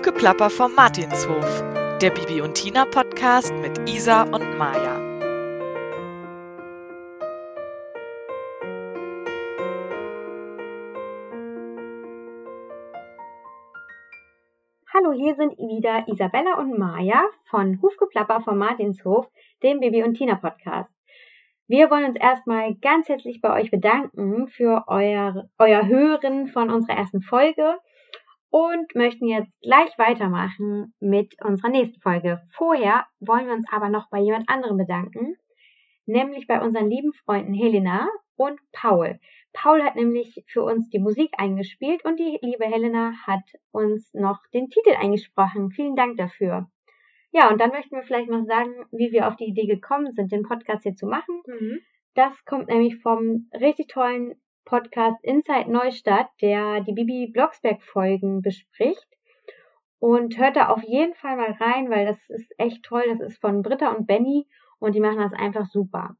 Hufgeplapper vom Martinshof, der Bibi und Tina Podcast mit Isa und Maja. Hallo, hier sind wieder Isabella und Maja von Hufgeplapper vom Martinshof, dem Bibi und Tina Podcast. Wir wollen uns erstmal ganz herzlich bei euch bedanken für euer, euer Hören von unserer ersten Folge und möchten jetzt gleich weitermachen mit unserer nächsten Folge. Vorher wollen wir uns aber noch bei jemand anderem bedanken, nämlich bei unseren lieben Freunden Helena und Paul. Paul hat nämlich für uns die Musik eingespielt und die liebe Helena hat uns noch den Titel eingesprochen. Vielen Dank dafür. Ja, und dann möchten wir vielleicht noch sagen, wie wir auf die Idee gekommen sind, den Podcast hier zu machen. Mhm. Das kommt nämlich vom richtig tollen Podcast Inside Neustadt, der die Bibi Blocksberg Folgen bespricht. Und hört da auf jeden Fall mal rein, weil das ist echt toll. Das ist von Britta und Benny und die machen das einfach super.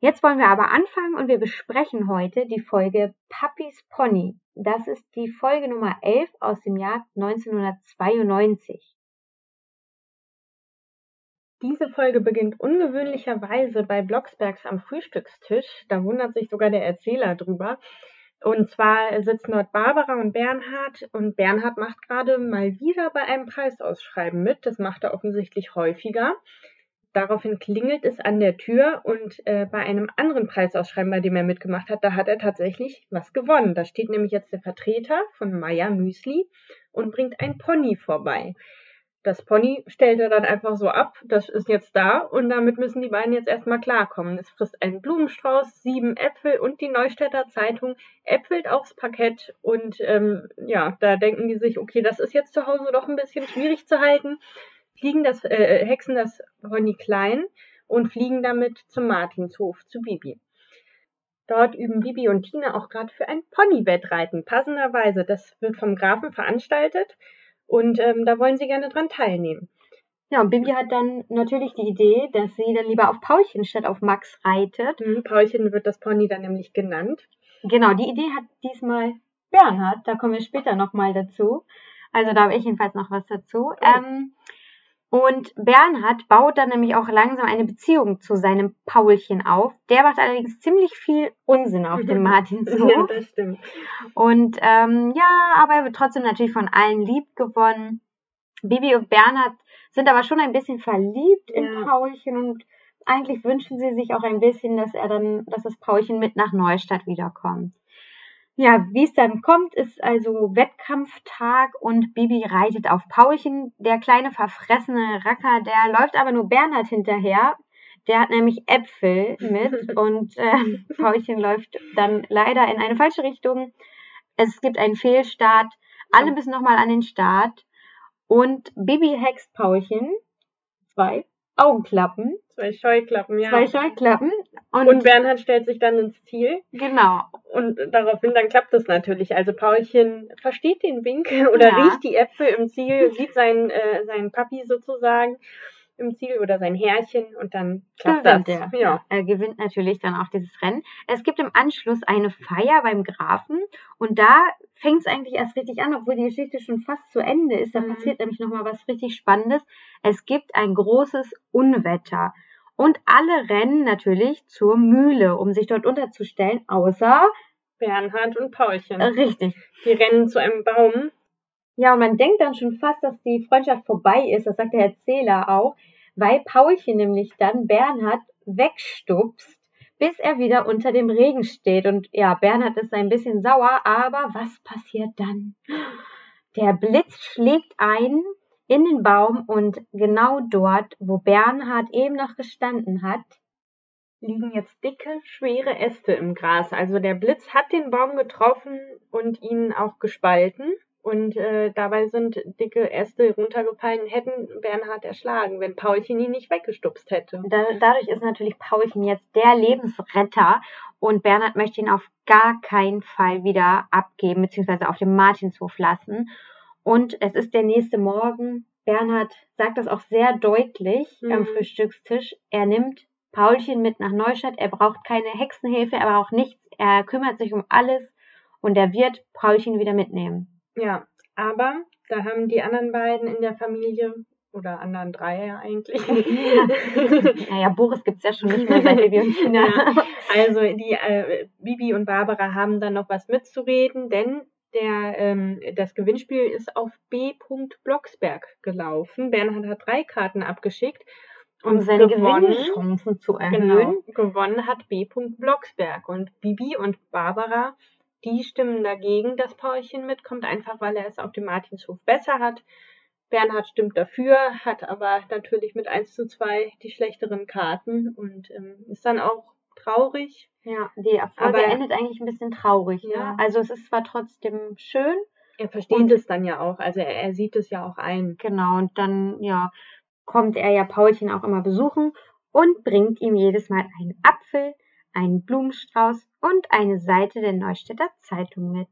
Jetzt wollen wir aber anfangen und wir besprechen heute die Folge Puppies Pony. Das ist die Folge Nummer 11 aus dem Jahr 1992. Diese Folge beginnt ungewöhnlicherweise bei Blocksbergs am Frühstückstisch. Da wundert sich sogar der Erzähler drüber. Und zwar sitzen dort Barbara und Bernhard und Bernhard macht gerade mal wieder bei einem Preisausschreiben mit. Das macht er offensichtlich häufiger. Daraufhin klingelt es an der Tür und äh, bei einem anderen Preisausschreiben, bei dem er mitgemacht hat, da hat er tatsächlich was gewonnen. Da steht nämlich jetzt der Vertreter von Maya Müsli und bringt ein Pony vorbei. Das Pony stellt er dann einfach so ab, das ist jetzt da und damit müssen die beiden jetzt erstmal klarkommen. Es frisst einen Blumenstrauß, sieben Äpfel und die Neustädter Zeitung äpfelt aufs Parkett und ähm, ja, da denken die sich, okay, das ist jetzt zu Hause doch ein bisschen schwierig zu halten, fliegen das, äh, hexen das Pony klein und fliegen damit zum Martinshof, zu Bibi. Dort üben Bibi und Tina auch gerade für ein Ponywetreiten, passenderweise. Das wird vom Grafen veranstaltet und ähm, da wollen sie gerne dran teilnehmen. Ja, und Bibi hat dann natürlich die Idee, dass sie dann lieber auf Paulchen statt auf Max reitet. Mhm, Paulchen wird das Pony dann nämlich genannt. Genau, die Idee hat diesmal Bernhard, da kommen wir später nochmal dazu. Also da habe ich jedenfalls noch was dazu. Oh. Ähm, und Bernhard baut dann nämlich auch langsam eine Beziehung zu seinem Paulchen auf. Der macht allerdings ziemlich viel Unsinn auf dem Martinshof. ja, das stimmt. Und ähm, ja, aber er wird trotzdem natürlich von allen lieb gewonnen. Bibi und Bernhard sind aber schon ein bisschen verliebt ja. in Paulchen und eigentlich wünschen sie sich auch ein bisschen, dass er dann, dass das Paulchen mit nach Neustadt wiederkommt. Ja, wie es dann kommt, ist also Wettkampftag und Bibi reitet auf Paulchen. Der kleine verfressene Racker, der läuft aber nur Bernhard hinterher. Der hat nämlich Äpfel mit und äh, Paulchen läuft dann leider in eine falsche Richtung. Es gibt einen Fehlstart. Alle müssen nochmal an den Start. Und Bibi hext Paulchen. Zwei. Augenklappen. Zwei Scheuklappen, ja. Zwei Scheuklappen. Und, und Bernhard stellt sich dann ins Ziel. Genau. Und daraufhin dann klappt es natürlich. Also Paulchen versteht den Wink oder ja. riecht die Äpfel im Ziel, sieht seinen, äh, seinen Papi sozusagen im Ziel oder sein Härchen und dann klappt gewinnt das. Er. Ja. Er gewinnt natürlich dann auch dieses Rennen. Es gibt im Anschluss eine Feier beim Grafen und da fängt es eigentlich erst richtig an, obwohl die Geschichte schon fast zu Ende ist. Da mhm. passiert nämlich nochmal was richtig Spannendes. Es gibt ein großes Unwetter. Und alle rennen natürlich zur Mühle, um sich dort unterzustellen, außer Bernhard und Paulchen. Richtig. Die rennen zu einem Baum ja, und man denkt dann schon fast, dass die Freundschaft vorbei ist, das sagt der Erzähler auch, weil Paulchen nämlich dann Bernhard wegstupst, bis er wieder unter dem Regen steht. Und ja, Bernhard ist ein bisschen sauer, aber was passiert dann? Der Blitz schlägt ein in den Baum und genau dort, wo Bernhard eben noch gestanden hat, liegen jetzt dicke, schwere Äste im Gras. Also der Blitz hat den Baum getroffen und ihn auch gespalten. Und äh, dabei sind dicke Äste runtergefallen, hätten Bernhard erschlagen, wenn Paulchen ihn nicht weggestupst hätte. Da, dadurch ist natürlich Paulchen jetzt der Lebensretter und Bernhard möchte ihn auf gar keinen Fall wieder abgeben, beziehungsweise auf dem Martinshof lassen. Und es ist der nächste Morgen. Bernhard sagt das auch sehr deutlich mhm. am Frühstückstisch. Er nimmt Paulchen mit nach Neustadt. Er braucht keine Hexenhilfe, er braucht nichts. Er kümmert sich um alles und er wird Paulchen wieder mitnehmen. Ja, aber Da haben die anderen beiden in der Familie oder anderen drei ja eigentlich. naja, Boris gibt es ja schon nicht mehr seit Tina. Ja, also die äh, Bibi und Barbara haben dann noch was mitzureden, denn der, ähm, das Gewinnspiel ist auf B. Blocksberg gelaufen. Bernhard hat drei Karten abgeschickt. Und um seine Gewinnchancen zu erhöhen. Genau, gewonnen hat B. Blocksberg. Und Bibi und Barbara, die stimmen dagegen, das Paulchen mitkommt, einfach weil er es auf dem Martinshof besser hat. Bernhard stimmt dafür, hat aber natürlich mit 1 zu 2 die schlechteren Karten und ähm, ist dann auch traurig. Ja, die Folge aber endet eigentlich ein bisschen traurig. Ne? Ja. Ne? Also es ist zwar trotzdem schön. Er versteht und, es dann ja auch, also er, er sieht es ja auch ein. Genau, und dann, ja, kommt er ja Paulchen auch immer besuchen und bringt ihm jedes Mal einen Apfel, einen Blumenstrauß und eine Seite der Neustädter Zeitung mit.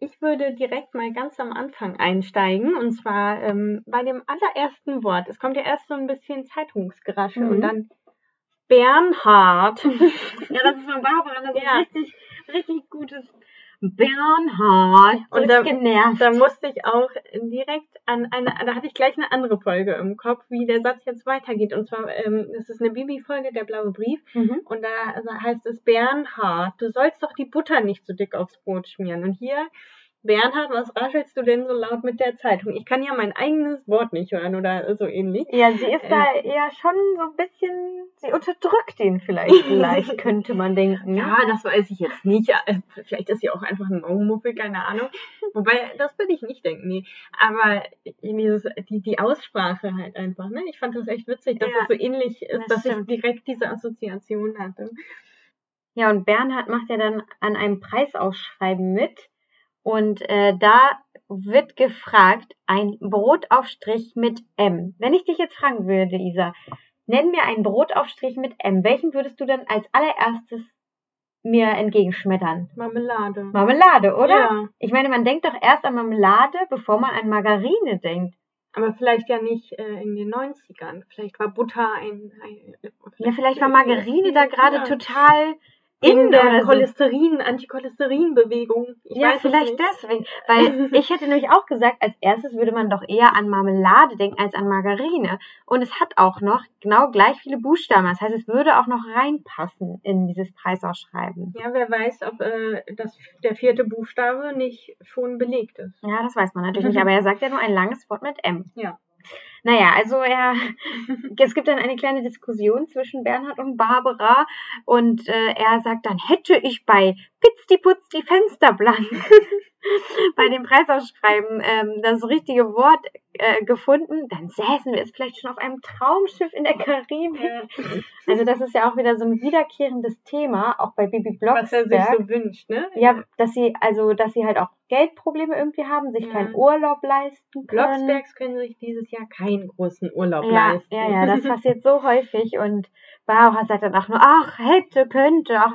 Ich würde direkt mal ganz am Anfang einsteigen und zwar ähm, bei dem allerersten Wort. Es kommt ja erst so ein bisschen Zeitungsgerasche mhm. und dann Bernhard. ja, das ist von Barbara, das ist ja. richtig, richtig gutes Bernhard. Und da, genervt. da musste ich auch direkt an eine, da hatte ich gleich eine andere Folge im Kopf, wie der Satz jetzt weitergeht. Und zwar, ähm, das ist eine Bibi-Folge, der blaue Brief. Mhm. Und da heißt es Bernhard, du sollst doch die Butter nicht so dick aufs Brot schmieren. Und hier Bernhard, was raschelst du denn so laut mit der Zeitung? Ich kann ja mein eigenes Wort nicht hören oder so ähnlich. Ja, sie ist äh, da eher schon so ein bisschen, sie unterdrückt ihn vielleicht, vielleicht könnte man denken. Ja, das weiß ich jetzt nicht. Äh, vielleicht ist sie auch einfach ein Augenmuffel, keine Ahnung. Wobei, das würde ich nicht denken, nee. Aber dieses, die, die Aussprache halt einfach, ne? Ich fand das echt witzig, dass ja, es so ähnlich ist, das dass stimmt. ich direkt diese Assoziation hatte. Ja, und Bernhard macht ja dann an einem Preisausschreiben mit und äh, da wird gefragt, ein Brotaufstrich mit M. Wenn ich dich jetzt fragen würde, Isa, nenn mir einen Brotaufstrich mit M. Welchen würdest du dann als allererstes mir entgegenschmettern? Marmelade. Marmelade, oder? Ja. Ich meine, man denkt doch erst an Marmelade, bevor man an Margarine denkt. Aber vielleicht ja nicht äh, in den 90ern. Vielleicht war Butter ein. ein ja, vielleicht war Margarine da gerade ja. total in der Cholesterin, Anticholesterin-Bewegung. Ja, vielleicht deswegen. Weil ich hätte nämlich auch gesagt, als erstes würde man doch eher an Marmelade denken als an Margarine. Und es hat auch noch genau gleich viele Buchstaben. Das heißt, es würde auch noch reinpassen in dieses Preisausschreiben. Ja, wer weiß, ob äh, das, der vierte Buchstabe nicht schon belegt ist. Ja, das weiß man natürlich nicht. Aber er sagt ja nur ein langes Wort mit M. Ja. Naja, also er, es gibt dann eine kleine Diskussion zwischen Bernhard und Barbara und äh, er sagt dann, hätte ich bei Pitzdi-Putz die Fenster blank bei dem Preisausschreiben ähm, das richtige Wort äh, gefunden, dann säßen wir es vielleicht schon auf einem Traumschiff in der Karibik. Also das ist ja auch wieder so ein wiederkehrendes Thema, auch bei Bibi Blocksberg. Was er sich so wünscht, ne? Ja, dass sie, also dass sie halt auch Geldprobleme irgendwie haben, sich ja. keinen Urlaub leisten können. Blocksbergs können sich dieses Jahr keinen großen Urlaub ja, leisten. Ja, ja, das passiert so häufig und Barbara sagt dann auch nur, ach, hätte, könnte, ach,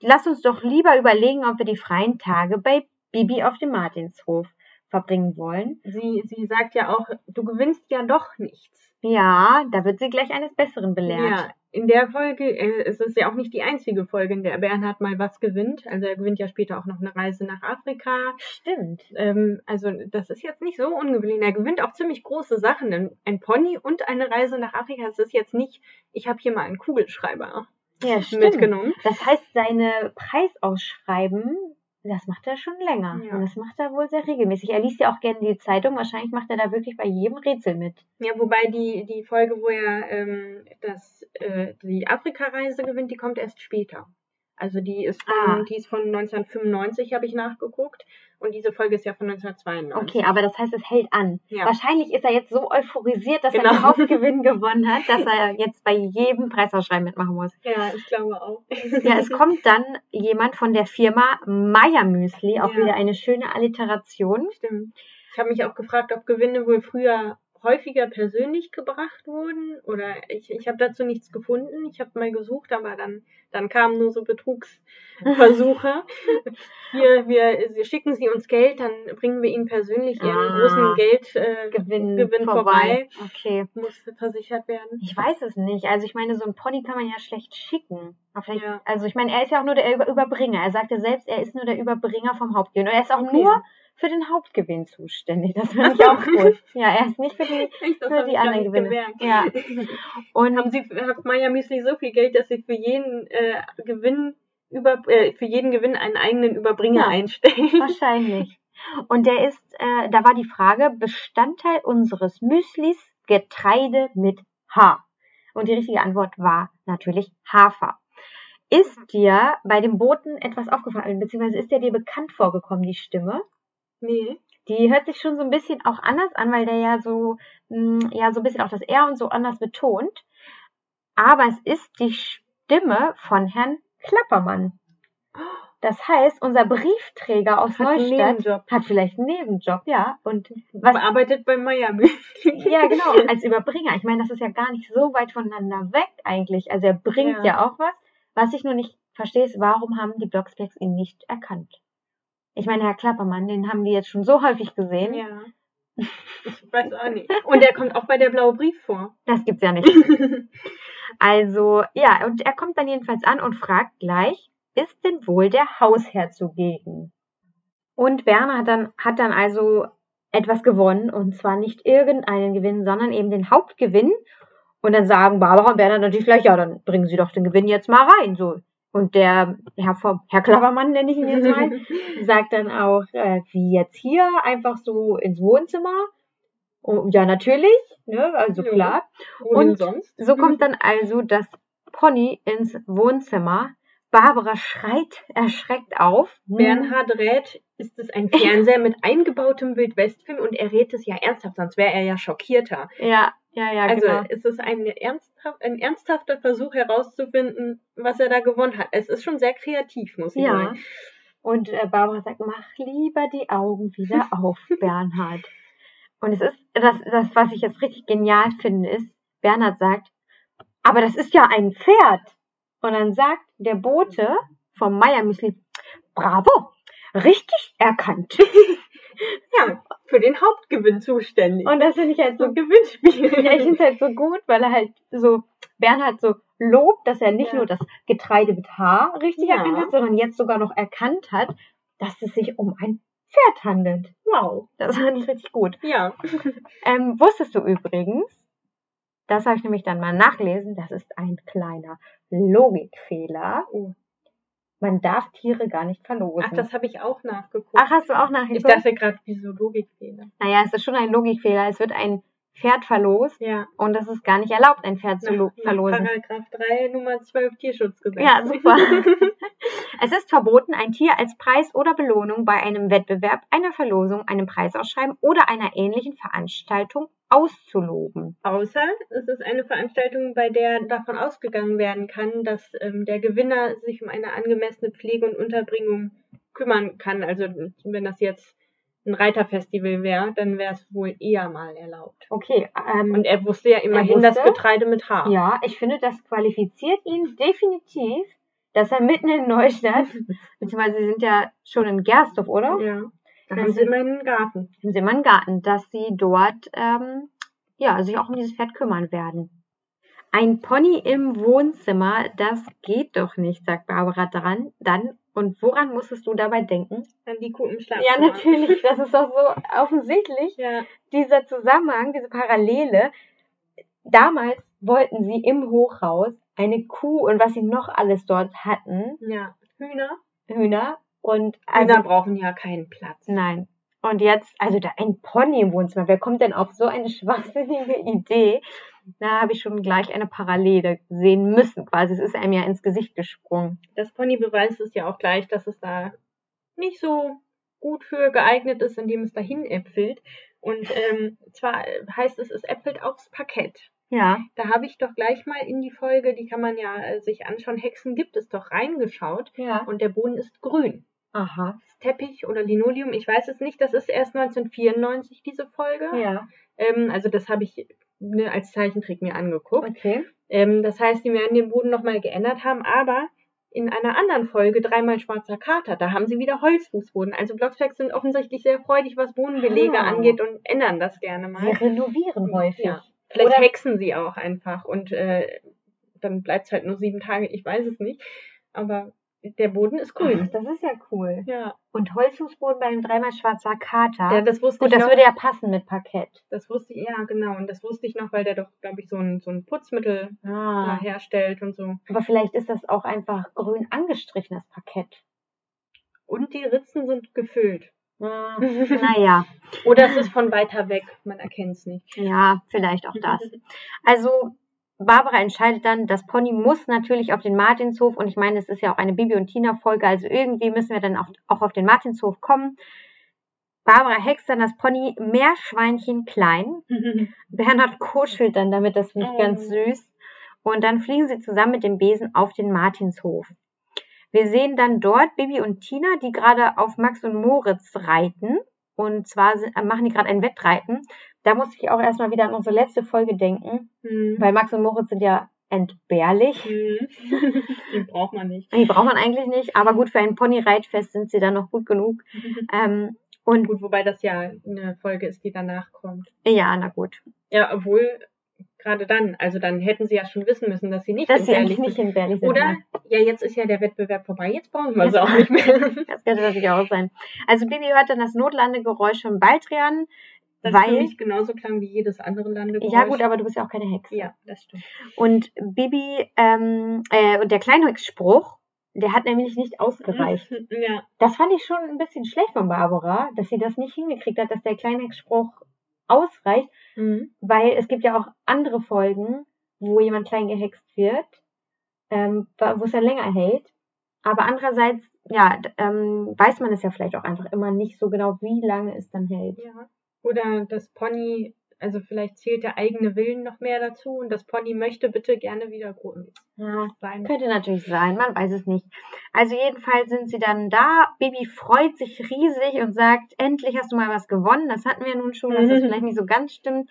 lass uns doch lieber überlegen, ob wir die freien Tage bei Bibi auf dem Martinshof verbringen wollen. Sie, sie sagt ja auch, du gewinnst ja doch nichts. Ja, da wird sie gleich eines Besseren belehrt. Ja, in der Folge, äh, es ist ja auch nicht die einzige Folge, in der Bernhard mal was gewinnt. Also er gewinnt ja später auch noch eine Reise nach Afrika. Stimmt. Ähm, also das ist jetzt nicht so ungewöhnlich. Er gewinnt auch ziemlich große Sachen. Ein Pony und eine Reise nach Afrika. Das ist jetzt nicht, ich habe hier mal einen Kugelschreiber ja, mitgenommen. Das heißt, seine Preisausschreiben das macht er schon länger. Ja. Und das macht er wohl sehr regelmäßig. Er liest ja auch gerne die Zeitung. Wahrscheinlich macht er da wirklich bei jedem Rätsel mit. Ja, wobei die, die Folge, wo er ähm, das, äh, die Afrika-Reise gewinnt, die kommt erst später. Also die ist von, ah. die ist von 1995, habe ich nachgeguckt. Und diese Folge ist ja von 1992. Okay, aber das heißt, es hält an. Ja. Wahrscheinlich ist er jetzt so euphorisiert, dass genau. er den Hauptgewinn gewonnen hat, dass er jetzt bei jedem Preisausschreiben mitmachen muss. Ja, ich glaube auch. ja, es kommt dann jemand von der Firma Meier Müsli, auch ja. wieder eine schöne Alliteration. Stimmt. Ich habe mich auch gefragt, ob Gewinne wohl früher häufiger persönlich gebracht wurden oder ich, ich habe dazu nichts gefunden. Ich habe mal gesucht, aber dann, dann kamen nur so Betrugsversuche. Hier, wir, wir schicken sie uns Geld, dann bringen wir ihnen persönlich ihren ah, großen Geldgewinn äh, Gewinn vorbei. vorbei. Okay. Muss versichert werden. Ich weiß es nicht. Also ich meine, so ein Pony kann man ja schlecht schicken. Ja. Also ich meine, er ist ja auch nur der Überbringer. Er sagt ja selbst, er ist nur der Überbringer vom Hauptgewinn. Und er ist auch okay. nur für den Hauptgewinn zuständig. Das finde ich auch gut. Ja, er ist nicht für die, Echt, für die anderen nicht Gewinne. gemerkt. Ja. Und Haben Sie, hat Maya Müsli so viel Geld, dass sie für jeden äh, Gewinn über, äh, für jeden Gewinn einen eigenen Überbringer Ja. einstellen? wahrscheinlich. Und der ist, äh, da war die Frage, Bestandteil unseres Müslis Getreide mit H. Und die richtige Antwort war natürlich Hafer. Ist dir bei dem Boten etwas aufgefallen, beziehungsweise ist der dir bekannt vorgekommen, die Stimme? Nee. Die hört sich schon so ein bisschen auch anders an, weil der ja so, mh, ja, so ein bisschen auch das R und so anders betont. Aber es ist die Stimme von Herrn Klappermann. Das heißt, unser Briefträger aus Hat Neustadt hat vielleicht einen Nebenjob, ja. Und was, Arbeitet bei Müsli. ja, genau, als Überbringer. Ich meine, das ist ja gar nicht so weit voneinander weg eigentlich. Also er bringt ja, Ja. auch was. Was ich nur nicht verstehe, ist, warum haben die Blocksbergs ihn nicht erkannt? Ich meine, Herr Klappermann, den haben die jetzt schon so häufig gesehen. Ja. Ich weiß auch nicht. Und er kommt auch bei der blaue Brief vor. Das gibt's ja nicht. Also, ja, und er kommt dann jedenfalls an und fragt gleich, ist denn wohl der Hausherr zugegen? Und Werner hat dann, hat dann also etwas gewonnen, und zwar nicht irgendeinen Gewinn, sondern eben den Hauptgewinn. Und dann sagen Barbara und Bernhard natürlich gleich, ja, dann bringen Sie doch den Gewinn jetzt mal rein, so. Und der Herr, vom, Herr Klappermann, nenne ich ihn jetzt mal, sagt dann auch, äh, wie jetzt hier, einfach so ins Wohnzimmer. Oh, ja, natürlich, ne, also Jo. klar. Und sonst? So kommt dann also das Pony ins Wohnzimmer. Barbara schreit erschreckt auf. Bernhard rät, ist es ein Fernseher mit eingebautem Wildwestfilm und er rät es ja ernsthaft, sonst wäre er ja schockierter. Ja, ja, ja, also genau. ist es ein, ernsthaft, ein ernsthafter Versuch herauszufinden, was er da gewonnen hat. Es ist schon sehr kreativ, muss ich Ja. sagen. Und äh, Barbara sagt, mach lieber die Augen wieder auf, Bernhard. Und es ist, das, das, was ich jetzt richtig genial finde, ist, Bernhard sagt, aber das ist ja ein Pferd. Und dann sagt der Bote vom Meiermüsli, bravo, richtig erkannt. Ja, für den Hauptgewinn zuständig. Und das finde ich halt so so Gewinnspiel. Ja, ich finde es halt so gut, weil er halt so, Bernhard so lobt, dass er nicht Ja. nur das Getreide mit H richtig Ja. erkannt hat, sondern jetzt sogar noch erkannt hat, dass es sich um ein Pferd handelt. wow. Das fand ich richtig gut. Ja. Ähm, wusstest du übrigens, das habe ich nämlich dann mal nachgelesen, das ist ein kleiner Logikfehler. Oh. Man darf Tiere gar nicht verlosen. Ach, das habe ich auch nachgeguckt. Ach, hast du auch ich nachgeguckt? dachte gerade, wieso Logikfehler? naja, es ist schon ein Logikfehler. Es wird ein Pferd verlost Ja. und es ist gar nicht erlaubt, ein Pferd zu nach verlosen. Paragraph 3 Nummer 12 Tierschutzgesetz. Ja, super. es ist verboten, ein Tier als Preis oder Belohnung bei einem Wettbewerb, einer Verlosung, einem Preisausschreiben oder einer ähnlichen Veranstaltung auszuloben. Außer es ist eine Veranstaltung, bei der davon ausgegangen werden kann, dass ähm, der Gewinner sich um eine angemessene Pflege und Unterbringung kümmern kann. Also wenn das jetzt ein Reiterfestival wäre, dann wäre es wohl eher mal erlaubt. Okay, ähm, Und er wusste ja immerhin das wusste? Getreide mit H. ja, ich finde, das qualifiziert ihn definitiv, dass er mitten in Neustadt, beziehungsweise sie sind ja schon in Gersdorf, oder? ja. Da haben sie sind- immerhin einen Garten. Im Simmerngarten, dass sie dort ähm, ja, sich auch um dieses Pferd kümmern werden. Ein Pony im Wohnzimmer, das geht doch nicht, sagt Barbara dran. Dann, und woran musstest du dabei denken? An die Kuh im Schlafzimmer. Ja, natürlich, das ist doch so offensichtlich, Ja, dieser Zusammenhang, diese Parallele. Damals wollten sie im Hochhaus eine Kuh und was sie noch alles dort hatten, ja. Hühner. Hühner und also Hühner brauchen ja keinen Platz. Nein. Und jetzt, also da ein Pony im Wohnzimmer. Wer kommt denn auf so eine schwachsinnige Idee? Da habe ich schon gleich eine Parallele sehen müssen, quasi. Es ist einem ja ins Gesicht gesprungen. Das Pony beweist es ja auch gleich, dass es da nicht so gut für geeignet ist, indem es dahin äpfelt. Und ähm, zwar heißt es, es äpfelt aufs Parkett. Ja. Da habe ich doch gleich mal in die Folge, die kann man ja äh, sich anschauen, Hexen gibt es doch reingeschaut. Ja. Und der Boden ist grün. Aha. Teppich oder Linoleum, ich weiß es nicht, das ist erst 1994 diese Folge. Ja. Ähm, also das habe ich ne, als Zeichentrick mir angeguckt. Okay. Ähm, das heißt, die werden den Boden nochmal geändert haben, aber in einer anderen Folge, dreimal schwarzer Kater, da haben sie wieder Holzfußboden. Also Blocksbergs sind offensichtlich sehr freudig, was Bodenbelege Ah. angeht und ändern das gerne mal. Wir renovieren häufig. Ja. Vielleicht Oder- hexen sie auch einfach und äh, dann bleibt es halt nur sieben Tage, ich weiß es nicht. Aber der Boden ist grün. Ach, das ist ja cool. Ja. Und Holzfußboden bei einem dreimal schwarzer Kater. ja, das wusste Gut, ich das noch. würde ja passen mit Parkett. das wusste ich, ja, genau. Und das wusste ich noch, weil der doch, glaube ich, so ein, so ein Putzmittel da Ah. herstellt und so. Aber vielleicht ist das auch einfach grün angestrichenes Parkett. Und die Ritzen sind gefüllt. naja, Oder es ist von weiter weg. Man erkennt es nicht. ja, vielleicht auch das. Also Barbara entscheidet dann, das Pony muss natürlich auf den Martinshof und ich meine, es ist ja auch eine Bibi und Tina Folge, also irgendwie müssen wir dann auch, auch auf den Martinshof kommen. Barbara hext dann das Pony Meerschweinchen klein. Bernhard kuschelt dann damit, das finde ich Oh. ganz süß. Und dann fliegen sie zusammen mit dem Besen auf den Martinshof. Wir sehen dann dort Bibi und Tina, die gerade auf Max und Moritz reiten. Und zwar äh, machen die gerade ein Wettreiten. Da muss ich auch erstmal wieder an unsere letzte Folge denken, Hm. weil Max und Moritz sind ja entbehrlich. Hm. Die braucht man nicht. Die braucht man eigentlich nicht, aber gut, für ein Pony-Reitfest sind sie dann noch gut genug. Ähm, und Gut, wobei das ja eine Folge ist, die danach kommt. ja, na gut. Ja, obwohl, gerade dann, also dann hätten sie ja schon wissen müssen, dass sie nicht Dass sie entbehrlich eigentlich nicht sind. entbehrlich sind. Oder, ja. jetzt ist ja der Wettbewerb vorbei, jetzt brauchen wir sie auch nicht mehr. Das könnte natürlich auch sein. Also Bibi hört dann das Notlandegeräusch von Baldrian, Das für weil... mich genauso klang wie jedes andere Landegeräusch. Ja gut, aber du bist ja auch keine Hexe. Ja, das stimmt. Und Bibi, ähm, äh, und der Kleinhexspruch, der hat nämlich nicht ausgereicht. Ja, Das fand ich schon ein bisschen schlecht von Barbara, dass sie das nicht hingekriegt hat, dass der Kleinhexspruch ausreicht, mhm. weil es gibt ja auch andere Folgen, wo jemand klein gehext wird, ähm, wo es dann länger hält. Aber andererseits, ja, ähm, weiß man es ja vielleicht auch einfach immer nicht so genau, wie lange es dann hält. ja. Oder das Pony, also vielleicht zählt der eigene Willen noch mehr dazu und das Pony möchte bitte gerne wieder groß Ja, sein. könnte natürlich sein, man weiß es nicht. Also jedenfalls sind sie dann da. Bibi freut sich riesig und sagt, endlich hast du mal was gewonnen. Das hatten wir nun schon, dass das vielleicht nicht so ganz stimmt.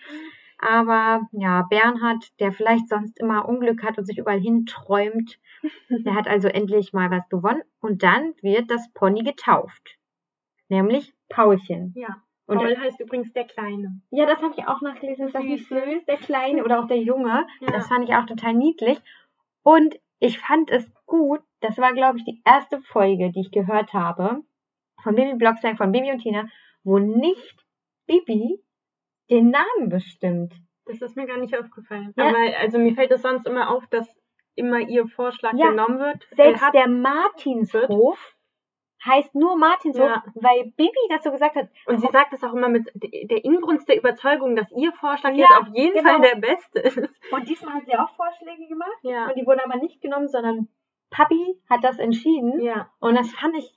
Aber ja, Bernhard, der vielleicht sonst immer Unglück hat und sich überall hinträumt, der hat also endlich mal was gewonnen. Und dann wird das Pony getauft. Nämlich Paulchen. Ja. Und Paul heißt übrigens der Kleine. ja, das habe ich auch nachgelesen. Ist das nicht Süß, süß? Der Kleine oder auch der Junge. Ja. Das fand ich auch total niedlich. Und ich fand es gut. Das war, glaube ich, die erste Folge, die ich gehört habe. Von Bibi Blocksberg, von Bibi und Tina, wo nicht Bibi den Namen bestimmt. Das ist mir gar nicht aufgefallen. Ja. Aber also mir fällt es sonst immer auf, dass immer ihr Vorschlag Ja. genommen wird. Selbst der Martinshof heißt nur Martinshof, Ja. weil Bibi das so gesagt hat. und sie sagt es auch immer mit der Inbrunst der Überzeugung, dass ihr Vorschlag Ja, jetzt auf jeden genau. Fall der beste ist. Und diesmal hat sie auch Vorschläge gemacht. Ja. Und die wurden aber nicht genommen, sondern Papi hat das entschieden. Ja. Und das fand ich,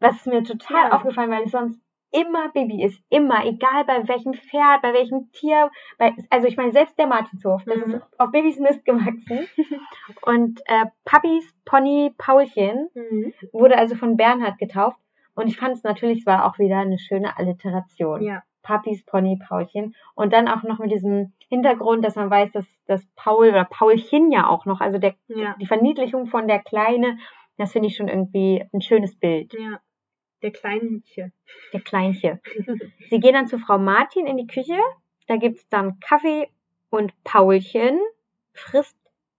was ist mir total Ja. aufgefallen, weil es sonst immer Bibi ist. Immer, egal bei welchem Pferd, bei welchem Tier. Bei, also ich meine, selbst der Martinshof, das Mhm. ist auf Babys Mist gewachsen. Und äh, Papis Pony Paulchen Mhm. wurde also von Bernhard getauft. Und ich fand es natürlich, es war auch wieder eine schöne Alliteration. Ja. Papis Pony Paulchen. Und dann auch noch mit diesem Hintergrund, dass man weiß, dass, dass Paul oder Paulchen ja auch noch, also der, Ja. die Verniedlichung von der Kleine, das finde ich schon irgendwie ein schönes Bild. Ja. Der Kleinche. Der Kleinche. Sie gehen dann zu Frau Martin in die Küche. Da gibt's dann Kaffee und Paulchen frisst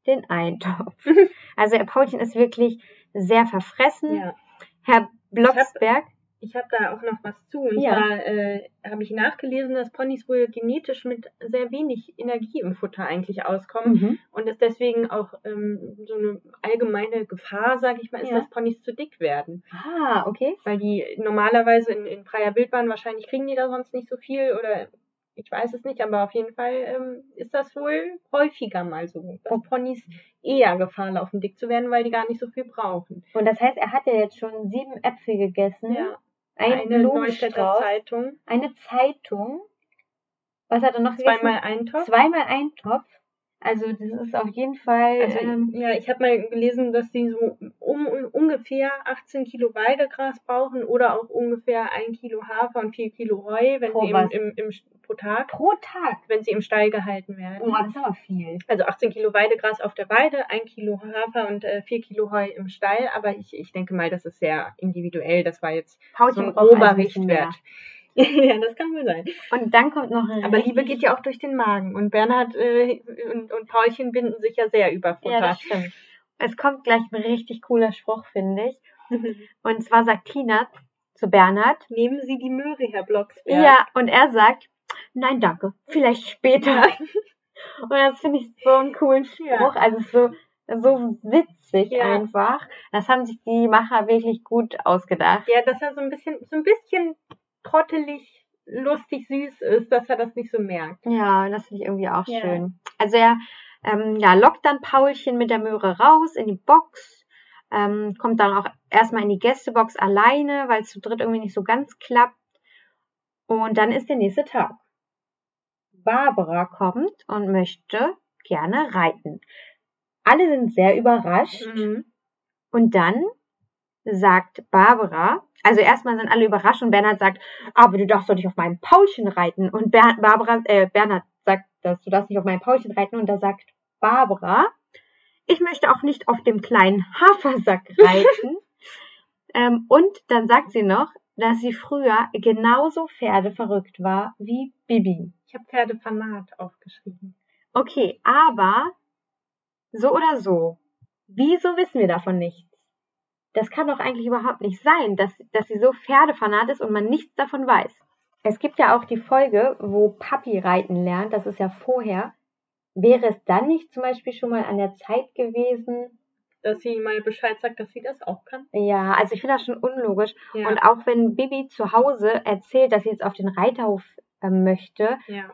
den Eintopf. Also Herr Paulchen ist wirklich sehr verfressen. Ja. Herr Blocksberg, Ich habe da auch noch was zu. Und Ja. zwar äh, habe ich nachgelesen, dass Ponys wohl genetisch mit sehr wenig Energie im Futter eigentlich auskommen. mhm. Und es deswegen auch ähm, so eine allgemeine Gefahr, sage ich mal, ist, Ja. dass Ponys zu dick werden. ah, okay. Weil die normalerweise in, in freier Wildbahn, wahrscheinlich kriegen die da sonst nicht so viel oder ich weiß es nicht, aber auf jeden Fall ähm, ist das wohl häufiger mal so, dass Ponys eher Gefahr laufen, dick zu werden, weil die gar nicht so viel brauchen. Und das heißt, er hat ja jetzt schon sieben Äpfel gegessen, Ja, einen eine Neustädter Zeitung, eine Zeitung. Was hat er noch gegessen? zweimal Eintopf. Zweimal Eintopf. Also das ist auf jeden Fall. Also, ähm, ja, ich habe mal gelesen, dass sie so um, ungefähr 18 Kilo Weidegras brauchen oder auch ungefähr ein Kilo Hafer und vier Kilo Heu, wenn Pro sie im, im, im, pro Tag, pro Tag. wenn sie im Stall gehalten werden. Oh, das ist aber viel. Also 18 Kilo Weidegras auf der Weide, ein Kilo Hafer und äh, 4 Kilo Heu im Stall. Aber ich, ich denke mal, das ist sehr individuell. Das war jetzt so Paulchen ein also grober mehr. Ja, das kann wohl sein. Und dann kommt noch ein Aber Liebe geht ja auch durch den Magen. Und Bernhard äh, und, und Paulchen binden sich ja sehr über Futter. Ja, das stimmt. es kommt gleich ein richtig cooler Spruch, finde ich. Und zwar sagt Tina zu Bernhard, Nehmen Sie die Möhre, Herr Blocksberg. ja, und er sagt, nein, danke, vielleicht später. Und das finde ich so einen coolen Spruch. Ja. Also so, so witzig Ja. einfach. Das haben sich die Macher wirklich gut ausgedacht. Ja, dass er so ein bisschen, so ein bisschen trottelig, lustig, süß ist, dass er das nicht so merkt. Ja, das finde ich irgendwie auch Ja. schön. Also er ähm, ja, lockt dann Paulchen mit der Möhre raus in die Box, ähm, kommt dann auch erstmal in die Gästebox alleine, weil es zu dritt irgendwie nicht so ganz klappt. Und dann ist der nächste Tag. Barbara kommt und möchte gerne reiten. Alle sind sehr überrascht. Mhm. Und dann sagt Barbara, also erstmal sind alle überrascht und Bernhard sagt, aber du darfst doch nicht auf meinem Paulchen reiten. Und Ber Barbara, äh, Bernhard sagt, dass du darfst nicht auf meinem Paulchen reiten. Und da sagt Barbara, ich möchte auch nicht auf dem kleinen Hafersack reiten. ähm, und dann sagt sie noch, dass sie früher genauso pferdeverrückt war wie Bibi. Ich habe Pferdefanat aufgeschrieben. Okay, aber so oder so, wieso wissen wir davon nichts? Das kann doch eigentlich überhaupt nicht sein, dass, dass sie so Pferdefanat ist und man nichts davon weiß. Es gibt ja auch die Folge, wo Papi reiten lernt, das ist ja vorher. Wäre es dann nicht zum Beispiel schon mal an der Zeit gewesen? Dass sie mal Bescheid sagt, dass sie das auch kann. Ja, also ich finde das schon unlogisch. Ja. Und auch wenn Bibi zu Hause erzählt, dass sie jetzt auf den Reiterhof äh, möchte, ja.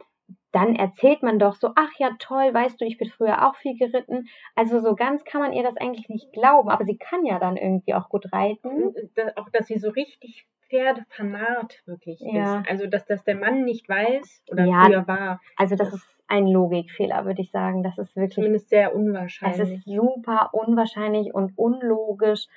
Dann erzählt man doch so, ach ja, toll, weißt du, ich bin früher auch viel geritten. Also so ganz kann man ihr das eigentlich nicht glauben, aber sie kann ja dann irgendwie auch gut reiten. Da, auch, dass sie so richtig Pferdefanat wirklich Ja. ist. Also, dass das der Mann nicht weiß oder Ja. früher war. Also das ist ein Logikfehler, würde ich sagen. Das ist wirklich, Zumindest sehr es unwahrscheinlich. ist super unwahrscheinlich und unlogisch.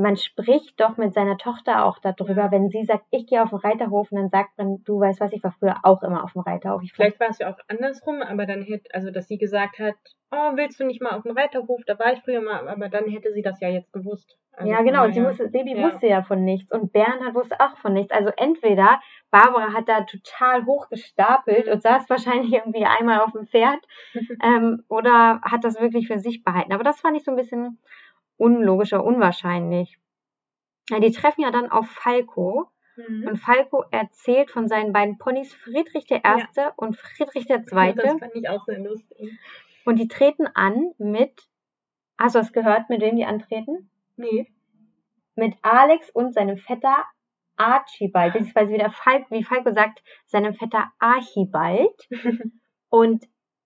Man spricht doch mit seiner Tochter auch darüber, wenn sie sagt, ich gehe auf den Reiterhof und dann sagt man, du weißt was, ich war früher auch immer auf dem Reiterhof. Ich Vielleicht war es ja auch andersrum, aber dann hätte, also dass sie gesagt hat, oh, willst du nicht mal auf den Reiterhof? Da war ich früher mal, aber dann hätte sie das ja jetzt gewusst. Also ja, genau. Sie daher- wusste, Baby ja. wusste ja von nichts und Bernhard wusste auch von nichts. Also entweder Barbara hat da total hoch gestapelt Mhm. und saß wahrscheinlich irgendwie einmal auf dem Pferd ähm, oder hat das wirklich für sich behalten. Aber das fand ich so ein bisschen unlogisch oder unwahrscheinlich. Ja, die treffen ja dann auf Falco Mhm. und Falco erzählt von seinen beiden Ponys Friedrich der Erste und Friedrich der Zweite Das fand ich auch sehr lustig. und die treten an mit, hast du das gehört, mit wem die antreten? Nee. mit Alex und seinem Vetter Archibald, beziehungsweise wie, der Falk, wie Falco sagt, seinem Vetter Archibald. Und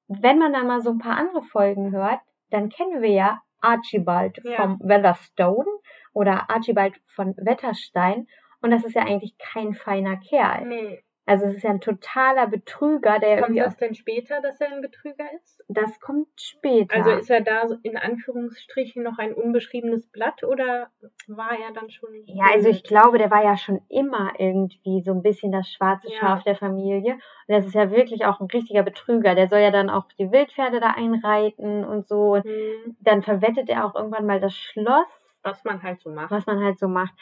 wenn man dann mal so ein paar andere Folgen hört, dann kennen wir ja Archibald Ja. vom Weatherstone oder Archibald von Wetterstein. Und das ist ja eigentlich kein feiner Kerl. nee. Also es ist ja ein totaler Betrüger, der Kommt das denn später, dass er ein Betrüger ist? das kommt später. Also ist er da in Anführungsstrichen noch ein unbeschriebenes Blatt oder war er dann schon? Ja, also ich glaube, der war ja schon immer irgendwie so ein bisschen das schwarze Ja. Schaf der Familie. Und das ist ja wirklich auch ein richtiger Betrüger. Der soll ja dann auch die Wildpferde da einreiten und so. Und Hm, dann verwettet er auch irgendwann mal das Schloss, was man halt so macht. was man halt so macht.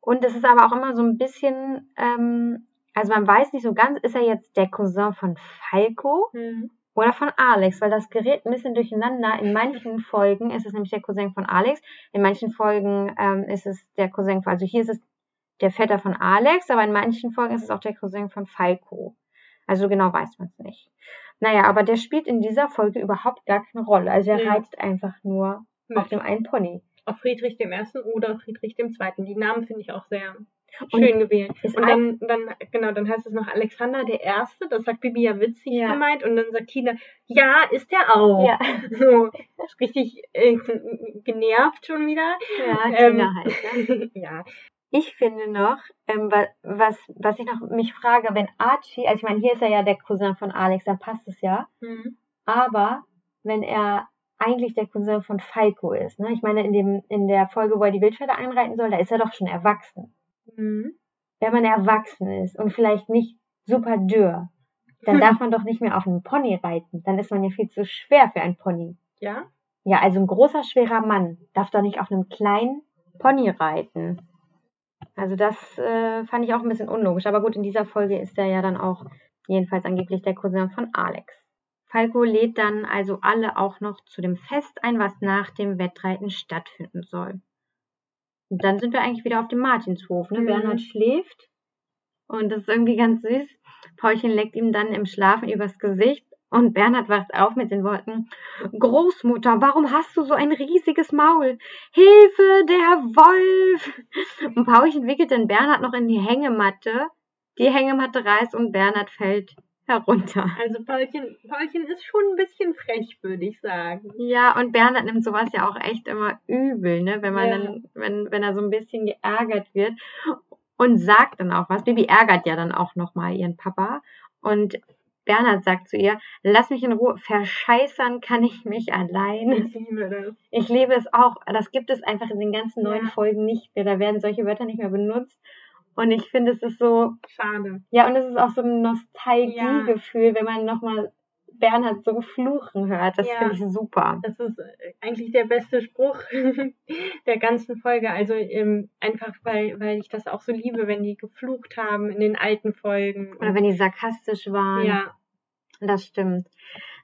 Und es ist aber auch immer so ein bisschen, ähm, also man weiß nicht so ganz, ist er jetzt der Cousin von Falco Hm. oder von Alex, weil das gerät ein bisschen durcheinander. In manchen Folgen ist es nämlich der Cousin von Alex, in manchen Folgen ähm, ist es der Cousin von, also hier ist es der Vetter von Alex, aber in manchen Folgen ist es auch der Cousin von Falco. Also genau weiß man es nicht. Naja, aber der spielt in dieser Folge überhaupt gar keine Rolle. Also er Ja. reitet einfach nur auf Mit. dem einen Pony. Auf Friedrich dem Ersten oder Friedrich dem Zweiten. Die Namen finde ich auch sehr Und schön gewählt. Und dann, dann, genau, dann heißt es noch Alexander der Erste. Das sagt Bibi ja witzig Ja. gemeint. Und dann sagt Tina, ja, ist der auch. Ja, So, richtig äh, genervt schon wieder. ja Ähm, Tina halt. Ne? ja. Ich finde noch, ähm, wa- was, was ich noch mich frage, wenn Archie, also ich meine, hier ist er ja der Cousin von Alex, dann passt es ja. Hm. Aber wenn er eigentlich der Cousin von Falco ist, ne? Ich meine, in dem, in der Folge, wo er die Wildpferde einreiten soll, da ist er doch schon erwachsen. Hm. Wenn man erwachsen ist und vielleicht nicht super dürr, dann darf man doch nicht mehr auf einem Pony reiten. Dann ist man ja viel zu schwer für ein Pony. Ja? Ja, also ein großer, schwerer Mann darf doch nicht auf einem kleinen Pony reiten. Also das äh, fand ich auch ein bisschen unlogisch. Aber gut, in dieser Folge ist er ja dann auch jedenfalls angeblich der Cousin von Alex. Falco lädt dann also alle auch noch zu dem Fest ein, was nach dem Wettreiten stattfinden soll. Und dann sind wir eigentlich wieder auf dem Martinshof. Ne? Mhm. Bernhard schläft und das ist irgendwie ganz süß. Paulchen leckt ihm dann im Schlafen übers Gesicht und Bernhard wacht auf mit den Worten, Großmutter, warum hast du so ein riesiges Maul? Hilfe, der Wolf! Und Paulchen wickelt dann Bernhard noch in die Hängematte. Die Hängematte reißt und Bernhard fällt herunter. Also Paulchen, Paulchen ist schon ein bisschen frech, würde ich sagen. Ja, und Bernhard nimmt sowas ja auch echt immer übel, ne? Wenn man Ja. dann, wenn, wenn er so ein bisschen geärgert wird und sagt dann auch was. Bibi ärgert ja dann auch nochmal ihren Papa und Bernhard sagt zu ihr, lass mich in Ruhe, verscheißern kann ich mich allein. Ich liebe das. Ich liebe es auch. Das gibt es einfach in den ganzen neuen Ja. Folgen nicht mehr. Da werden solche Wörter nicht mehr benutzt. Und ich finde, es ist so, Schade. ja, und es ist auch so ein Nostalgiegefühl, wenn man nochmal Bernhard so fluchen hört. Das Ja. finde ich super. Das ist äh, eigentlich der beste Spruch der ganzen Folge. Also ähm, einfach, weil, weil ich das auch so liebe, wenn die geflucht haben in den alten Folgen. Oder wenn die sarkastisch waren. ja, Das stimmt.